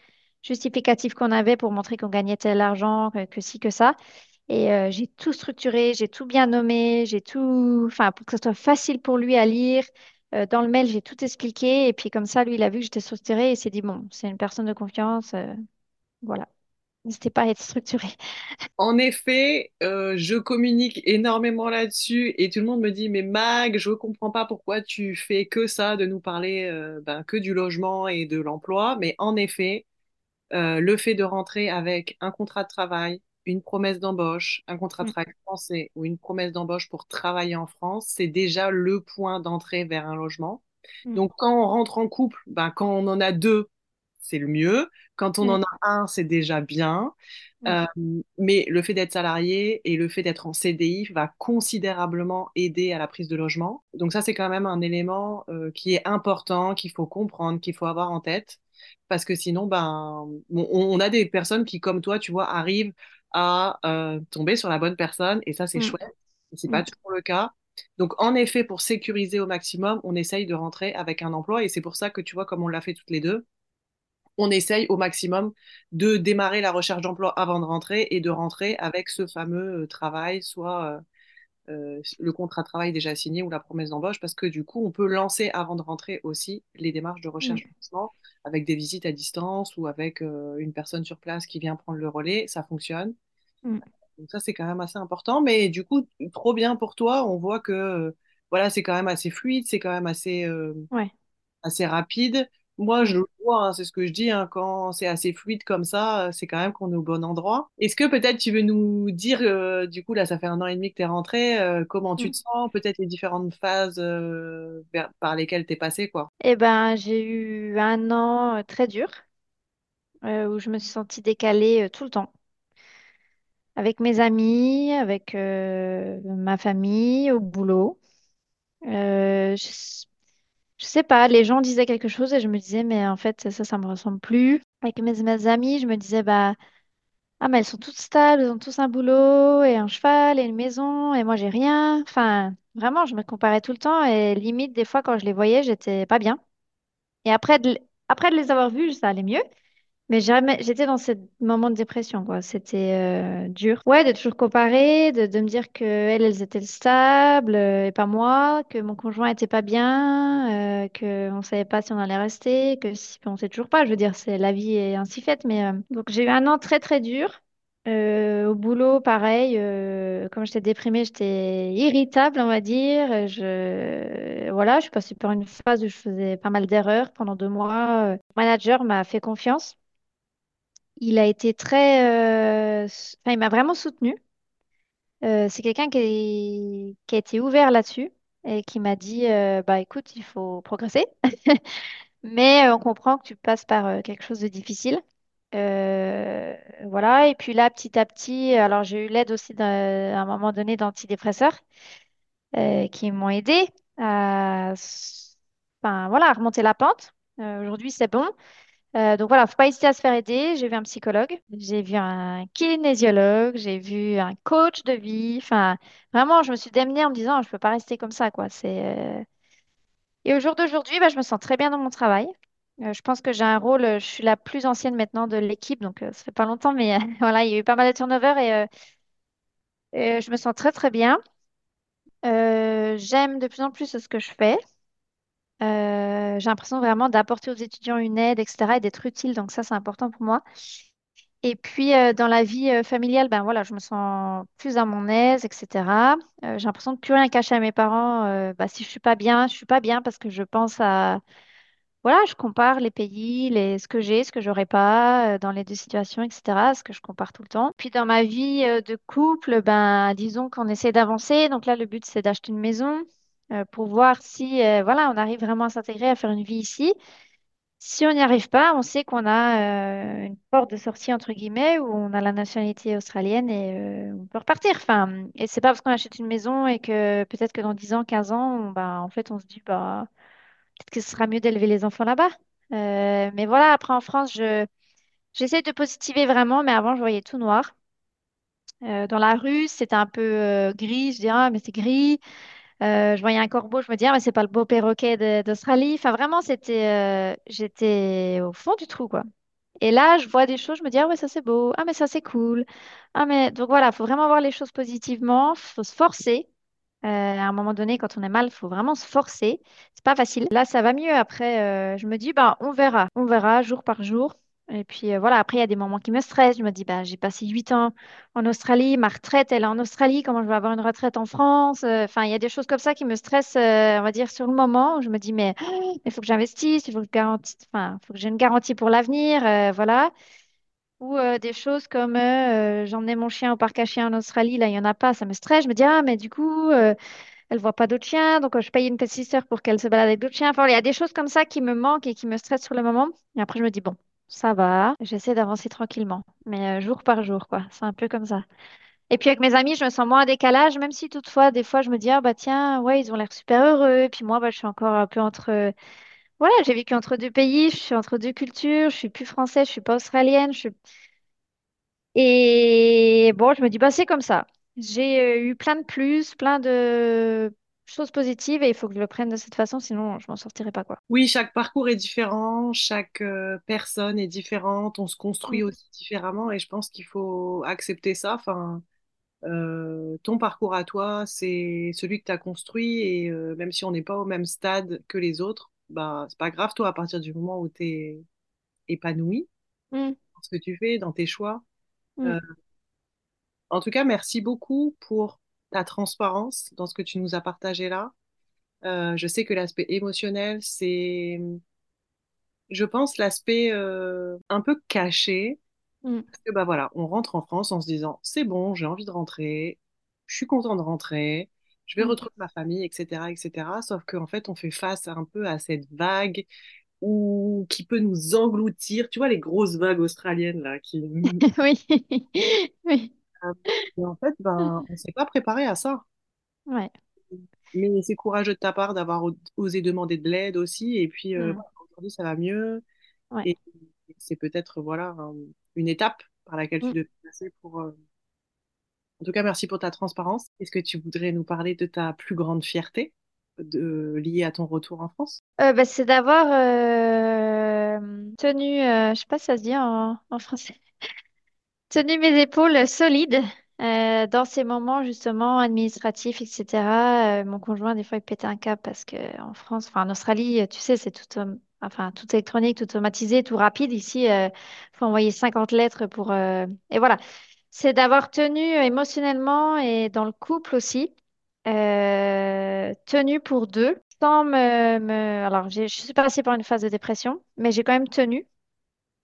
justificatives qu'on avait pour montrer qu'on gagnait tel argent, que, que ci, que ça. Et euh, j'ai tout structuré, j'ai tout bien nommé, j'ai tout, enfin, pour que ce soit facile pour lui à lire. Euh, dans le mail, j'ai tout expliqué. Et puis comme ça, lui, il a vu que j'étais structurée et s'est dit, bon, c'est une personne de confiance. euh, voilà. N'hésitez pas à être structuré. En effet, je communique énormément là-dessus et tout le monde me dit, mais Mag, je comprends pas pourquoi tu fais que ça, de nous parler ben, que du logement et de l'emploi. Mais en effet, euh, le fait de rentrer avec un contrat de travail, une promesse d'embauche, un contrat de Mm, travail français ou une promesse d'embauche pour travailler en France, c'est déjà le point d'entrée vers un logement. mm, Donc, quand on rentre en couple, ben, quand on en a deux, c'est le mieux. Quand on mm, en a un, c'est déjà bien. Euh, mais le fait d'être salarié et le fait d'être en CDI va considérablement aider à la prise de logement. Donc ça, c'est quand même un élément euh, qui est important, qu'il faut comprendre, qu'il faut avoir en tête. Parce que sinon, ben, on, on a des personnes qui, comme toi, tu vois, arrivent à euh, tomber sur la bonne personne et ça, c'est mm, chouette. C'est pas mm, toujours le cas. Donc, en effet, pour sécuriser au maximum, on essaye de rentrer avec un emploi et c'est pour ça que tu vois, comme on l'a fait toutes les deux, on essaye au maximum de démarrer la recherche d'emploi avant de rentrer et de rentrer avec ce fameux euh, travail, soit euh, le contrat de travail déjà signé ou la promesse d'embauche, parce que du coup, on peut lancer avant de rentrer aussi les démarches de recherche mm, d'emploi avec des visites à distance ou avec euh, une personne sur place qui vient prendre le relais. Ça fonctionne. mm. Donc ça, c'est quand même assez important. Mais du coup, trop bien pour toi. On voit que euh, voilà, c'est quand même assez fluide, c'est quand même assez, euh, Ouais. assez rapide. Moi, je le vois, hein, c'est ce que je dis, hein, quand c'est assez fluide comme ça, euh, c'est quand même qu'on est au bon endroit. Est-ce que peut-être tu veux nous dire, euh, du coup, là, ça fait un an et demi que tu es rentré, euh, comment tu mm. te sens, peut-être les différentes phases euh, par lesquelles tu es passé, quoi? Eh ben, j'ai eu un an très dur où je me suis sentie décalée tout le temps. Avec mes amis, avec euh, ma famille, au boulot. Euh, je, je sais pas, les gens disaient quelque chose et je me disais, mais en fait, ça, ça me ressemble plus. Avec mes, mes amis, je me disais, bah, ah, mais elles sont toutes stables, elles ont tous un boulot et un cheval et une maison et moi, j'ai rien. Enfin, vraiment, je me comparais tout le temps et limite, des fois, quand je les voyais, j'étais pas bien. Et après de, après de les avoir vus, ça allait mieux. Mais j'étais dans ce moment de dépression, quoi. C'était euh, dur. Ouais, de toujours comparer, de, de me dire que elles, elles étaient stables euh, et pas moi, que mon conjoint était pas bien, euh, que on savait pas si on allait rester, que si, on sait toujours pas. Je veux dire, c'est la vie est ainsi faite. Mais euh, donc j'ai eu un an très très dur. Au boulot, pareil. comme j'étais déprimée, j'étais irritable, on va dire. Je voilà, je suis passée par une phase où je faisais pas mal d'erreurs pendant deux mois. Le manager m'a fait confiance. Il a été très... euh, il m'a vraiment soutenue. Euh, c'est quelqu'un qui, a été ouvert là-dessus et qui m'a dit, euh, bah écoute, il faut progresser, mais on comprend que tu passes par quelque chose de difficile. Voilà, et puis là, petit à petit, alors j'ai eu l'aide aussi d'un- à un moment donné d'antidépresseurs qui m'ont aidé à, voilà, remonter la pente. Aujourd'hui, c'est bon. Euh, donc voilà, faut pas hésiter à se faire aider. J'ai vu un psychologue, j'ai vu un kinésiologue, j'ai vu un coach de vie. Enfin, vraiment, je me suis démenée en me disant, je peux pas rester comme ça, quoi. Euh, Et au jour d'aujourd'hui, bah, je me sens très bien dans mon travail. Euh, je pense que j'ai un rôle, je suis la plus ancienne maintenant de l'équipe, donc ça fait pas longtemps, mais voilà, il y a eu pas mal de turnover et, je me sens très très bien. J'aime de plus en plus ce que je fais. Euh, j'ai l'impression vraiment d'apporter aux étudiants une aide, etc., et d'être utile, donc ça, c'est important pour moi. Et puis, euh, dans la vie euh, familiale, ben voilà, je me sens plus à mon aise, etc. J'ai l'impression de plus rien cacher à mes parents. Bah, si je suis pas bien, je suis pas bien parce que je pense à... Voilà, je compare les pays, les... ce que j'ai, ce que j'aurais pas dans les deux situations, etc. Ce que je compare tout le temps. Puis, dans ma vie de couple, ben, disons qu'on essaie d'avancer. Donc là, le but, c'est d'acheter une maison euh, pour voir si, euh, voilà, on arrive vraiment à s'intégrer, à faire une vie ici. Si on n'y arrive pas, on sait qu'on a euh, une porte de sortie, entre guillemets, où on a la nationalité australienne et on peut repartir. Enfin, et c'est pas parce qu'on achète une maison et que peut-être que dans 10 ans, 15 ans, on- bah, en fait, on se dit, bah, peut-être que ce sera mieux d'élever les enfants là-bas. Mais voilà, après en France, je, j'essaie de positiver vraiment, mais avant, je voyais tout noir. Dans la rue, c'était un peu gris. Je dis, ah, mais c'est gris. Euh, je voyais un corbeau, je me dis, ah, mais c'est pas le beau perroquet d'Australie. Enfin, vraiment, c'était, euh, j'étais au fond du trou, quoi. Et là, je vois des choses, je me dis, ah ouais, ça c'est beau, ah mais ça c'est cool. Ah mais donc voilà, faut vraiment voir les choses positivement, faut se forcer. Euh, à un moment donné, quand on est mal, il faut vraiment se forcer. C'est pas facile. Là, ça va mieux. Après, je me dis, bah, on verra. On verra jour par jour. Et puis euh, voilà, après, il y a des moments qui me stressent. Je me dis, bah, j'ai passé huit ans en Australie. Ma retraite, elle est en Australie. Comment je vais avoir une retraite en France? Euh, Enfin, il y a des choses comme ça qui me stressent, euh, on va dire, sur le moment. Je me dis, mais il faut que j'investisse, il faut que j'ai une garantie pour l'avenir. voilà. Ou des choses comme j'emmenais mon chien au parc à chiens en Australie, là, il n'y en a pas, ça me stresse. Je me dis, ah, mais du coup. elle voit pas d'autres chiens, donc je paye une petite sister pour qu'elle se balade avec d'autres chiens. Enfin, il y a des choses comme ça qui me manquent et qui me stressent sur le moment. Et après, je me dis, bon, ça va, j'essaie d'avancer tranquillement, mais euh, jour par jour, quoi. C'est un peu comme ça. Et puis avec mes amis, je me sens moins en décalage, même si toutefois, des fois, je me dis, ah bah tiens, ouais, ils ont l'air super heureux. Puis moi, bah, je suis encore un peu entre... Voilà, j'ai vécu entre deux pays, je suis entre deux cultures, je suis plus française, je suis pas australienne, et bon, je me dis, bah, c'est comme ça. J'ai euh, eu plein de plus, plein de choses positives et il faut que je le prenne de cette façon, sinon je m'en sortirai pas, quoi. Oui, chaque parcours est différent, chaque euh, personne est différente, on se construit Mm. aussi différemment et je pense qu'il faut accepter ça. Enfin, euh, ton parcours à toi, c'est celui que tu as construit et euh, même si on n'est pas au même stade que les autres, bah, c'est pas grave, toi, à partir du moment où tu es épanoui Mm, dans ce que tu fais, dans tes choix. mm, en tout cas, merci beaucoup pour ta transparence dans ce que tu nous as partagé là. Euh, je sais que l'aspect émotionnel, c'est, je pense, l'aspect euh, un peu caché. mm, Parce que bah voilà, on rentre en France en se disant, c'est bon, j'ai envie de rentrer, je suis content de rentrer, je vais mm. retrouver ma famille, etc., etc. Sauf qu'en fait, on fait face un peu à cette vague ou qui peut nous engloutir. Tu vois, les grosses vagues australiennes là, qui... Oui, oui, Et en fait, ben, on s'est pas préparé à ça. ouais, Mais c'est courageux de ta part d'avoir osé demander de l'aide aussi. Et puis, euh, aujourd'hui, ça va mieux. ouais, Et c'est peut-être voilà un- une étape par laquelle tu mm. devais passer pour. euh, En tout cas, merci pour ta transparence. Est-ce que tu voudrais nous parler de ta plus grande fierté de... liée à ton retour en France? Euh, bah, c'est d'avoir euh, tenu, euh, je sais pas si ça se dit en, en français, tenu mes épaules solides euh, dans ces moments justement administratifs, etc. Euh, mon conjoint, des fois, il pétait un câble parce que en France, enfin en Australie, euh, tu sais, c'est tout, enfin, tout électronique, tout automatisé, tout rapide. Ici, il faut envoyer 50 lettres pour... Et voilà, c'est d'avoir tenu émotionnellement et dans le couple aussi, tenu pour deux. Me, me... Alors, je suis passée par une phase de dépression, mais j'ai quand même tenu.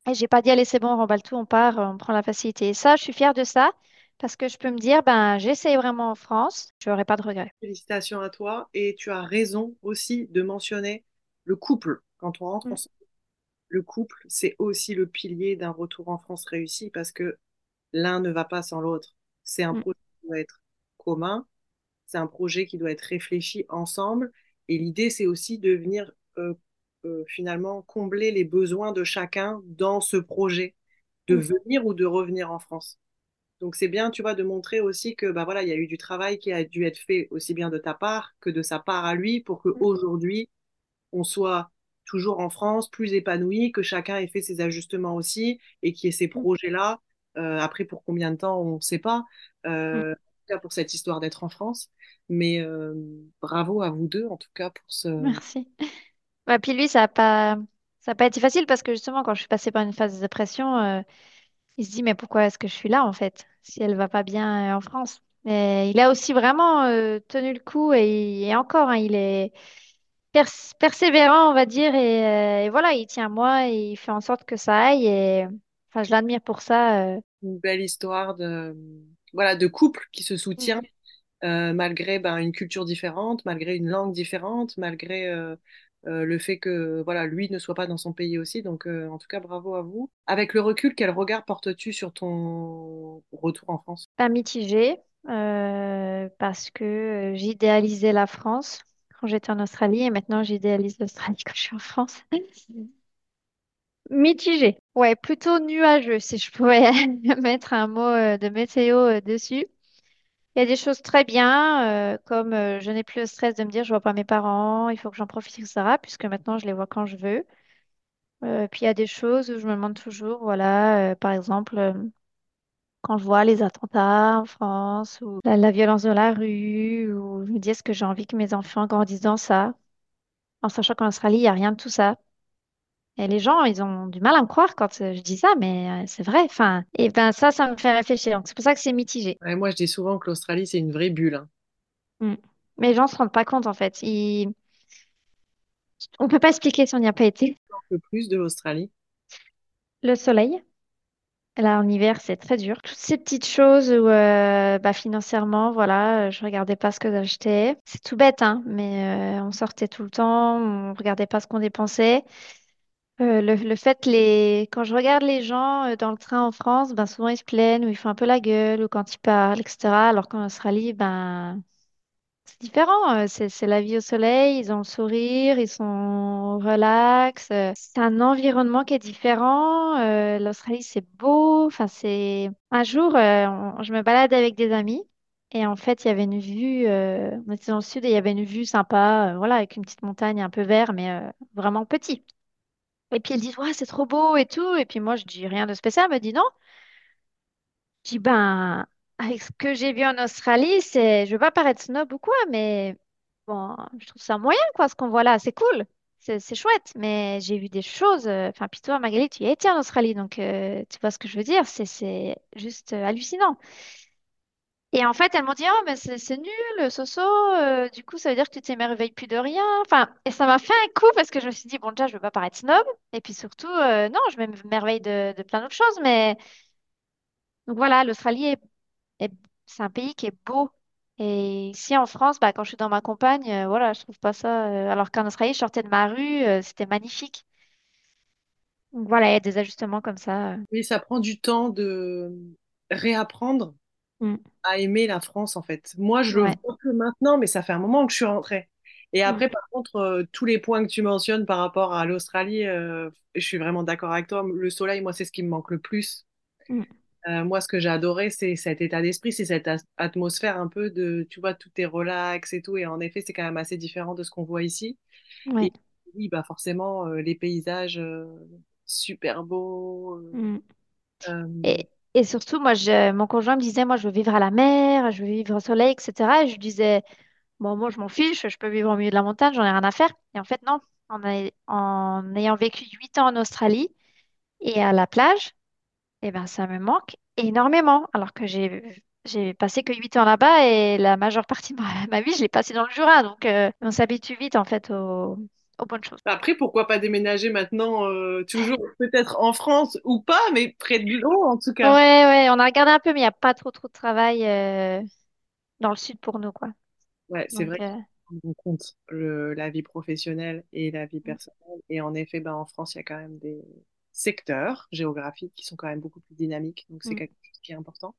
Et j'ai pas dit, allez, c'est bon, on remballe tout, on part, on prend la facilité. Et ça, je suis fière de ça parce que je peux me dire, ben, j'essaye vraiment en France, je n'aurai pas de regrets. Félicitations à toi. Et tu as raison aussi de mentionner le couple. Quand on rentre Mm, ensemble, le couple, c'est aussi le pilier d'un retour en France réussi parce que l'un ne va pas sans l'autre. C'est un mm, projet qui doit être commun, c'est un projet qui doit être réfléchi ensemble. Et l'idée, c'est aussi de venir euh, euh, finalement combler les besoins de chacun dans ce projet, de mm, venir ou de revenir en France. Donc c'est bien, tu vois, de montrer aussi que bah voilà, il y a eu du travail qui a dû être fait aussi bien de ta part que de sa part à lui pour mm, qu'aujourd'hui, on soit toujours en France, plus épanoui, que chacun ait fait ses ajustements aussi et qu'il y ait ces mm, projets-là. Euh, après, pour combien de temps, on ne sait pas. Euh, en tout cas, pour cette histoire d'être en France. Mais euh, bravo à vous deux, en tout cas, pour ce... Merci. Ouais, puis lui, ça n'a pas... ça a pas été facile parce que justement, quand je suis passée par une phase de dépression, euh, il se dit, mais pourquoi est-ce que je suis là en fait, si elle va pas bien euh, en France? Et il a aussi vraiment euh, tenu le coup et, et encore, hein, il est pers- persévérant, on va dire, et, euh, et voilà, il tient à moi et il fait en sorte que ça aille. Et enfin, je l'admire pour ça. euh. une belle histoire de, voilà, de couple qui se Mm, soutient euh, malgré ben, une culture différente, malgré une langue différente, malgré euh, euh, le fait que voilà, lui ne soit pas dans son pays aussi. Donc, euh, en tout cas, bravo à vous. Avec le recul, quel regard portes-tu sur ton retour en France? Pas mitigé, euh, parce que j'idéalisais la France quand j'étais en Australie et maintenant j'idéalise l'Australie quand je suis en France. Mitigé. Ouais, plutôt nuageux si je pouvais mettre un mot de météo dessus. Il y a des choses très bien, euh, comme euh, je n'ai plus le stress de me dire je vois pas mes parents, il faut que j'en profite, etc. Puisque maintenant je les vois quand je veux. Euh, puis il y a des choses où je me demande toujours, voilà, euh, par exemple, euh, quand je vois les attentats en France ou la, violence de la rue, ou je me dis est-ce que j'ai envie que mes enfants grandissent dans ça, en sachant qu'en Australie, il n'y a rien de tout ça. Et les gens, ils ont du mal à me croire quand euh, je dis ça, mais euh, c'est vrai. Enfin, et ben ça, ça me fait réfléchir. Donc c'est pour ça que c'est mitigé. Ouais, moi, je dis souvent que l'Australie, c'est une vraie bulle. hein. Mm. Mais les gens se rendent pas compte en fait. Ils... On peut pas expliquer si on n'y a pas été. Un peu plus de l'Australie. Le soleil. Là, en hiver, c'est très dur. Toutes ces petites choses où, euh, bah, financièrement, voilà, je regardais pas ce que j'achetais. C'est tout bête, hein, mais euh, on sortait tout le temps, on regardait pas ce qu'on dépensait. Euh, le, fait, les... quand je regarde les gens euh, dans le train en France, ben, souvent ils se plaignent ou ils font un peu la gueule ou quand ils parlent, etc. Alors qu'en Australie, ben, c'est différent, euh, c'est la vie au soleil, ils ont le sourire, ils sont relax. C'est un environnement qui est différent. L'Australie, c'est beau. Enfin, c'est un jour, je me balade avec des amis et en fait, il y avait une vue. on était dans le sud et il y avait une vue sympa, voilà, avec une petite montagne un peu vert, mais vraiment petit. Et puis elles disent, ouais, c'est trop beau et tout. Et puis moi, je dis rien de spécial. Elle me dit non. Je dis, ben, avec ce que j'ai vu en Australie, c'est, je veux pas paraître snob ou quoi, mais bon, je trouve ça moyen, quoi, ce qu'on voit là. C'est cool. C'est chouette. Mais j'ai vu des choses. euh, Enfin, puis toi, Magali, tu y as été en Australie. Donc, euh, tu vois ce que je veux dire. C'est c'est juste euh, hallucinant. Et en fait, elles m'ont dit, oh, mais c'est nul, Soso. euh, du coup, ça veut dire que tu t'émerveilles plus de rien. Enfin, et ça m'a fait un coup parce que je me suis dit, bon, déjà, je veux pas paraître snob. Et puis surtout, euh, non, je m'émerveille de, de plein d'autres choses. Mais donc voilà, l'Australie est, est- c'est un pays qui est beau. Et ici en France, bah, quand je suis dans ma campagne, euh, voilà, je trouve pas ça. euh, alors qu'en Australie, je sortais de ma rue, c'était magnifique. Donc voilà, il y a des ajustements comme ça. euh. Oui, ça prend du temps de réapprendre Mm. à aimer la France, en fait. Moi, je le vois que maintenant, mais ça fait un moment que je suis rentrée. Et Mm. après, par contre, euh, tous les points que tu mentionnes par rapport à l'Australie, euh, je suis vraiment d'accord avec toi. Le soleil, moi, c'est ce qui me manque le plus. Mm. Euh, moi, ce que j'ai adoré, c'est cet état d'esprit, c'est cette atmosphère un peu de, tu vois, tout est relax et tout. Et en effet, c'est quand même assez différent de ce qu'on voit ici. Ouais. Et oui, bah forcément, euh, les paysages euh, super beaux. Mm. Et, et surtout, moi, je, mon conjoint me disait, moi, je veux vivre à la mer, je veux vivre au soleil, etc. Et je disais, bon, moi, je m'en fiche, je peux vivre au milieu de la montagne, j'en ai rien à faire. Et en fait, non. En, ayant vécu huit ans en Australie et à la plage, eh ben, ça me manque énormément. Alors que j'ai j'ai passé que huit ans là-bas et la majeure partie de ma, vie, je l'ai passée dans le Jura. Donc, euh, on s'habitue vite, en fait, aux, aux bonnes choses. Après, pourquoi pas déménager maintenant, euh, toujours peut-être en France ou pas, mais près de l'eau en tout Ouais, cas. ouais, on a regardé un peu, mais il n'y a pas trop, trop de travail euh, dans le sud pour nous, quoi. Ouais, c'est vrai euh, en compte le- la vie professionnelle et la vie personnelle. Et en effet, ben, en France, il y a quand même des secteurs géographiques qui sont quand même beaucoup plus dynamiques. Donc, c'est mm, quelque chose qui est important.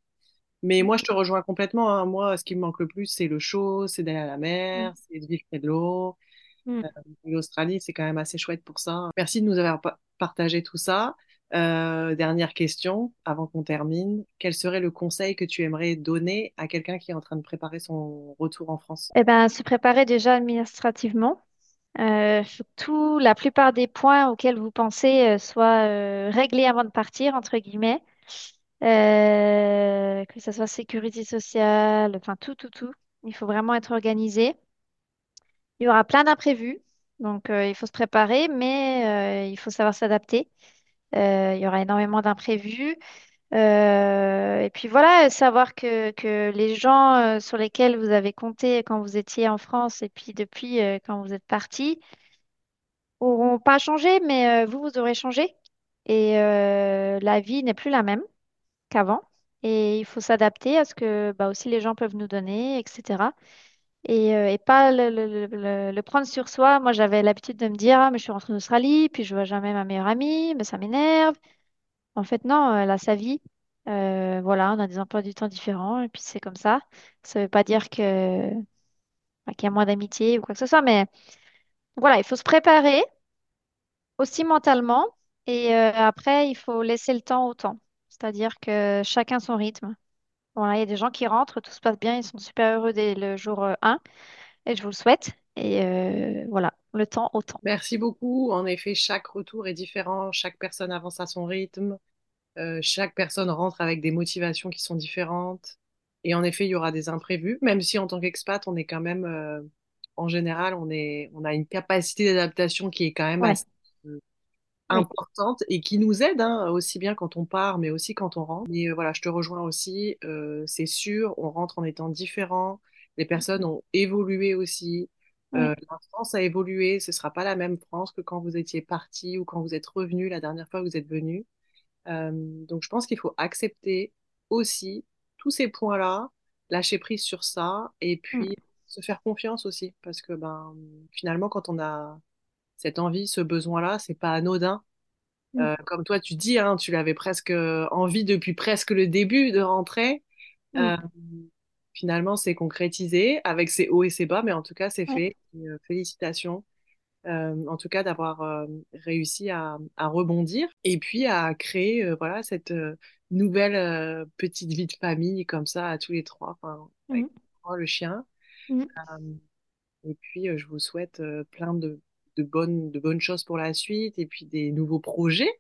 Mais mm, moi, je te rejoins complètement. hein. Moi, ce qui me manque le plus, c'est le chaud, c'est d'aller à la mm, mer, c'est de vivre près de l'eau. Mm. L'Australie, c'est quand même assez chouette pour ça. Merci de nous avoir pa- partagé tout ça. Euh, dernière question, avant qu'on termine. Quel serait le conseil que tu aimerais donner à quelqu'un qui est en train de préparer son retour en France? Eh ben, se préparer déjà administrativement. Euh, surtout, la plupart des points auxquels vous pensez euh, soient euh, réglés avant de partir, entre guillemets. Euh, que ce soit sécurité sociale, enfin tout, tout, tout. Il faut vraiment être organisé. Il y aura plein d'imprévus, donc euh, il faut se préparer, mais euh, il faut savoir s'adapter. Euh, il y aura énormément d'imprévus. Et puis voilà, savoir que, que les gens sur lesquels vous avez compté quand vous étiez en France et puis depuis quand vous êtes parti auront pas changé, mais vous, vous aurez changé. Et la vie n'est plus la même qu'avant. Et il faut s'adapter à ce que bah, aussi les gens peuvent nous donner, etc. et, euh, et pas le, prendre sur soi. Moi, j'avais l'habitude de me dire, ah, mais je suis rentrée en Australie, puis je vois jamais ma meilleure amie, mais ça m'énerve. En fait, non, elle a sa vie. Euh, voilà, on a des emplois du temps différents, et puis c'est comme ça. Ça veut pas dire que, bah, qu'il y a moins d'amitié ou quoi que ce soit, mais voilà, il faut se préparer aussi mentalement, et euh, après, il faut laisser le temps au temps. C'est-à-dire que chacun son rythme. Voilà, il y a des gens qui rentrent, tout se passe bien, ils sont super heureux dès le jour euh, 1. et je vous le souhaite. Et euh, voilà, le temps au temps. Merci beaucoup. En effet, chaque retour est différent, chaque personne avance à son rythme, euh, chaque personne rentre avec des motivations qui sont différentes. Et en effet, il y aura des imprévus, même si en tant qu'expat, on est quand même, euh, en général, on est, on a une capacité d'adaptation qui est quand même Ouais, assez euh. Importante et qui nous aide, hein, aussi bien quand on part, mais aussi quand on rentre. Et euh, voilà, je te rejoins aussi, euh, c'est sûr, on rentre en étant différent. Les personnes ont évolué aussi. Oui. Euh, la France a évolué. Ce sera pas la même France que quand vous étiez parti ou quand vous êtes revenu la dernière fois que vous êtes venu. Euh, donc, je pense qu'il faut accepter aussi tous ces points-là, lâcher prise sur ça et Mm, puis se faire confiance aussi. Parce que ben, finalement, quand on a cette envie, ce besoin-là, c'est pas anodin. mm, Euh, comme toi, tu dis, hein, tu l'avais presque envie depuis presque le début de rentrer. mm. Euh, finalement, c'est concrétisé avec ses hauts et ses bas, mais en tout cas, c'est Ouais. fait. Et, euh, félicitations. Euh, en tout cas, d'avoir euh, réussi à, à rebondir et puis à créer euh, voilà, cette euh, nouvelle euh, petite vie de famille comme ça à tous les trois, enfin, avec moi, le chien. Euh, et puis, euh, je vous souhaite euh, plein de, de bonnes, de bonnes choses pour la suite et puis des nouveaux projets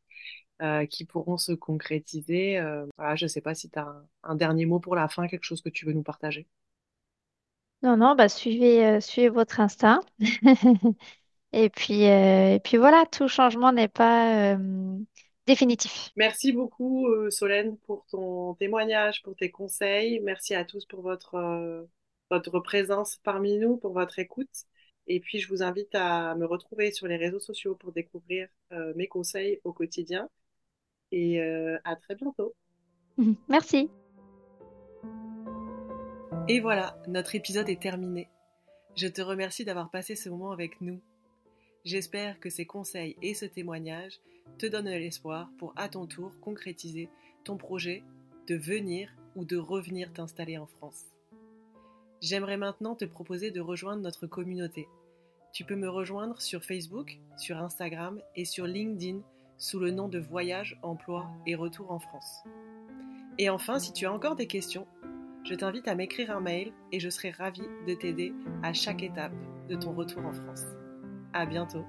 euh, qui pourront se concrétiser. Euh, voilà, je ne sais pas si tu as un, un dernier mot pour la fin, quelque chose que tu veux nous partager. Non, non, bah suivez, euh, suivez votre instinct. Et puis, et puis voilà, tout changement n'est pas définitif. Merci beaucoup, Solène, pour ton témoignage, pour tes conseils. Merci à tous pour votre, votre présence parmi nous, pour votre écoute. Et puis, je vous invite à me retrouver sur les réseaux sociaux pour découvrir euh, mes conseils au quotidien. Et euh, à très bientôt. Merci. Et voilà, notre épisode est terminé. Je te remercie d'avoir passé ce moment avec nous. J'espère que ces conseils et ce témoignage te donnent l'espoir pour à ton tour concrétiser ton projet de venir ou de revenir t'installer en France. J'aimerais maintenant te proposer de rejoindre notre communauté. Tu peux me rejoindre sur Facebook, sur Instagram et sur LinkedIn sous le nom de Voyage, Emploi et Retour en France. Et enfin, si tu as encore des questions, je t'invite à m'écrire un mail et je serai ravie de t'aider à chaque étape de ton retour en France. À bientôt!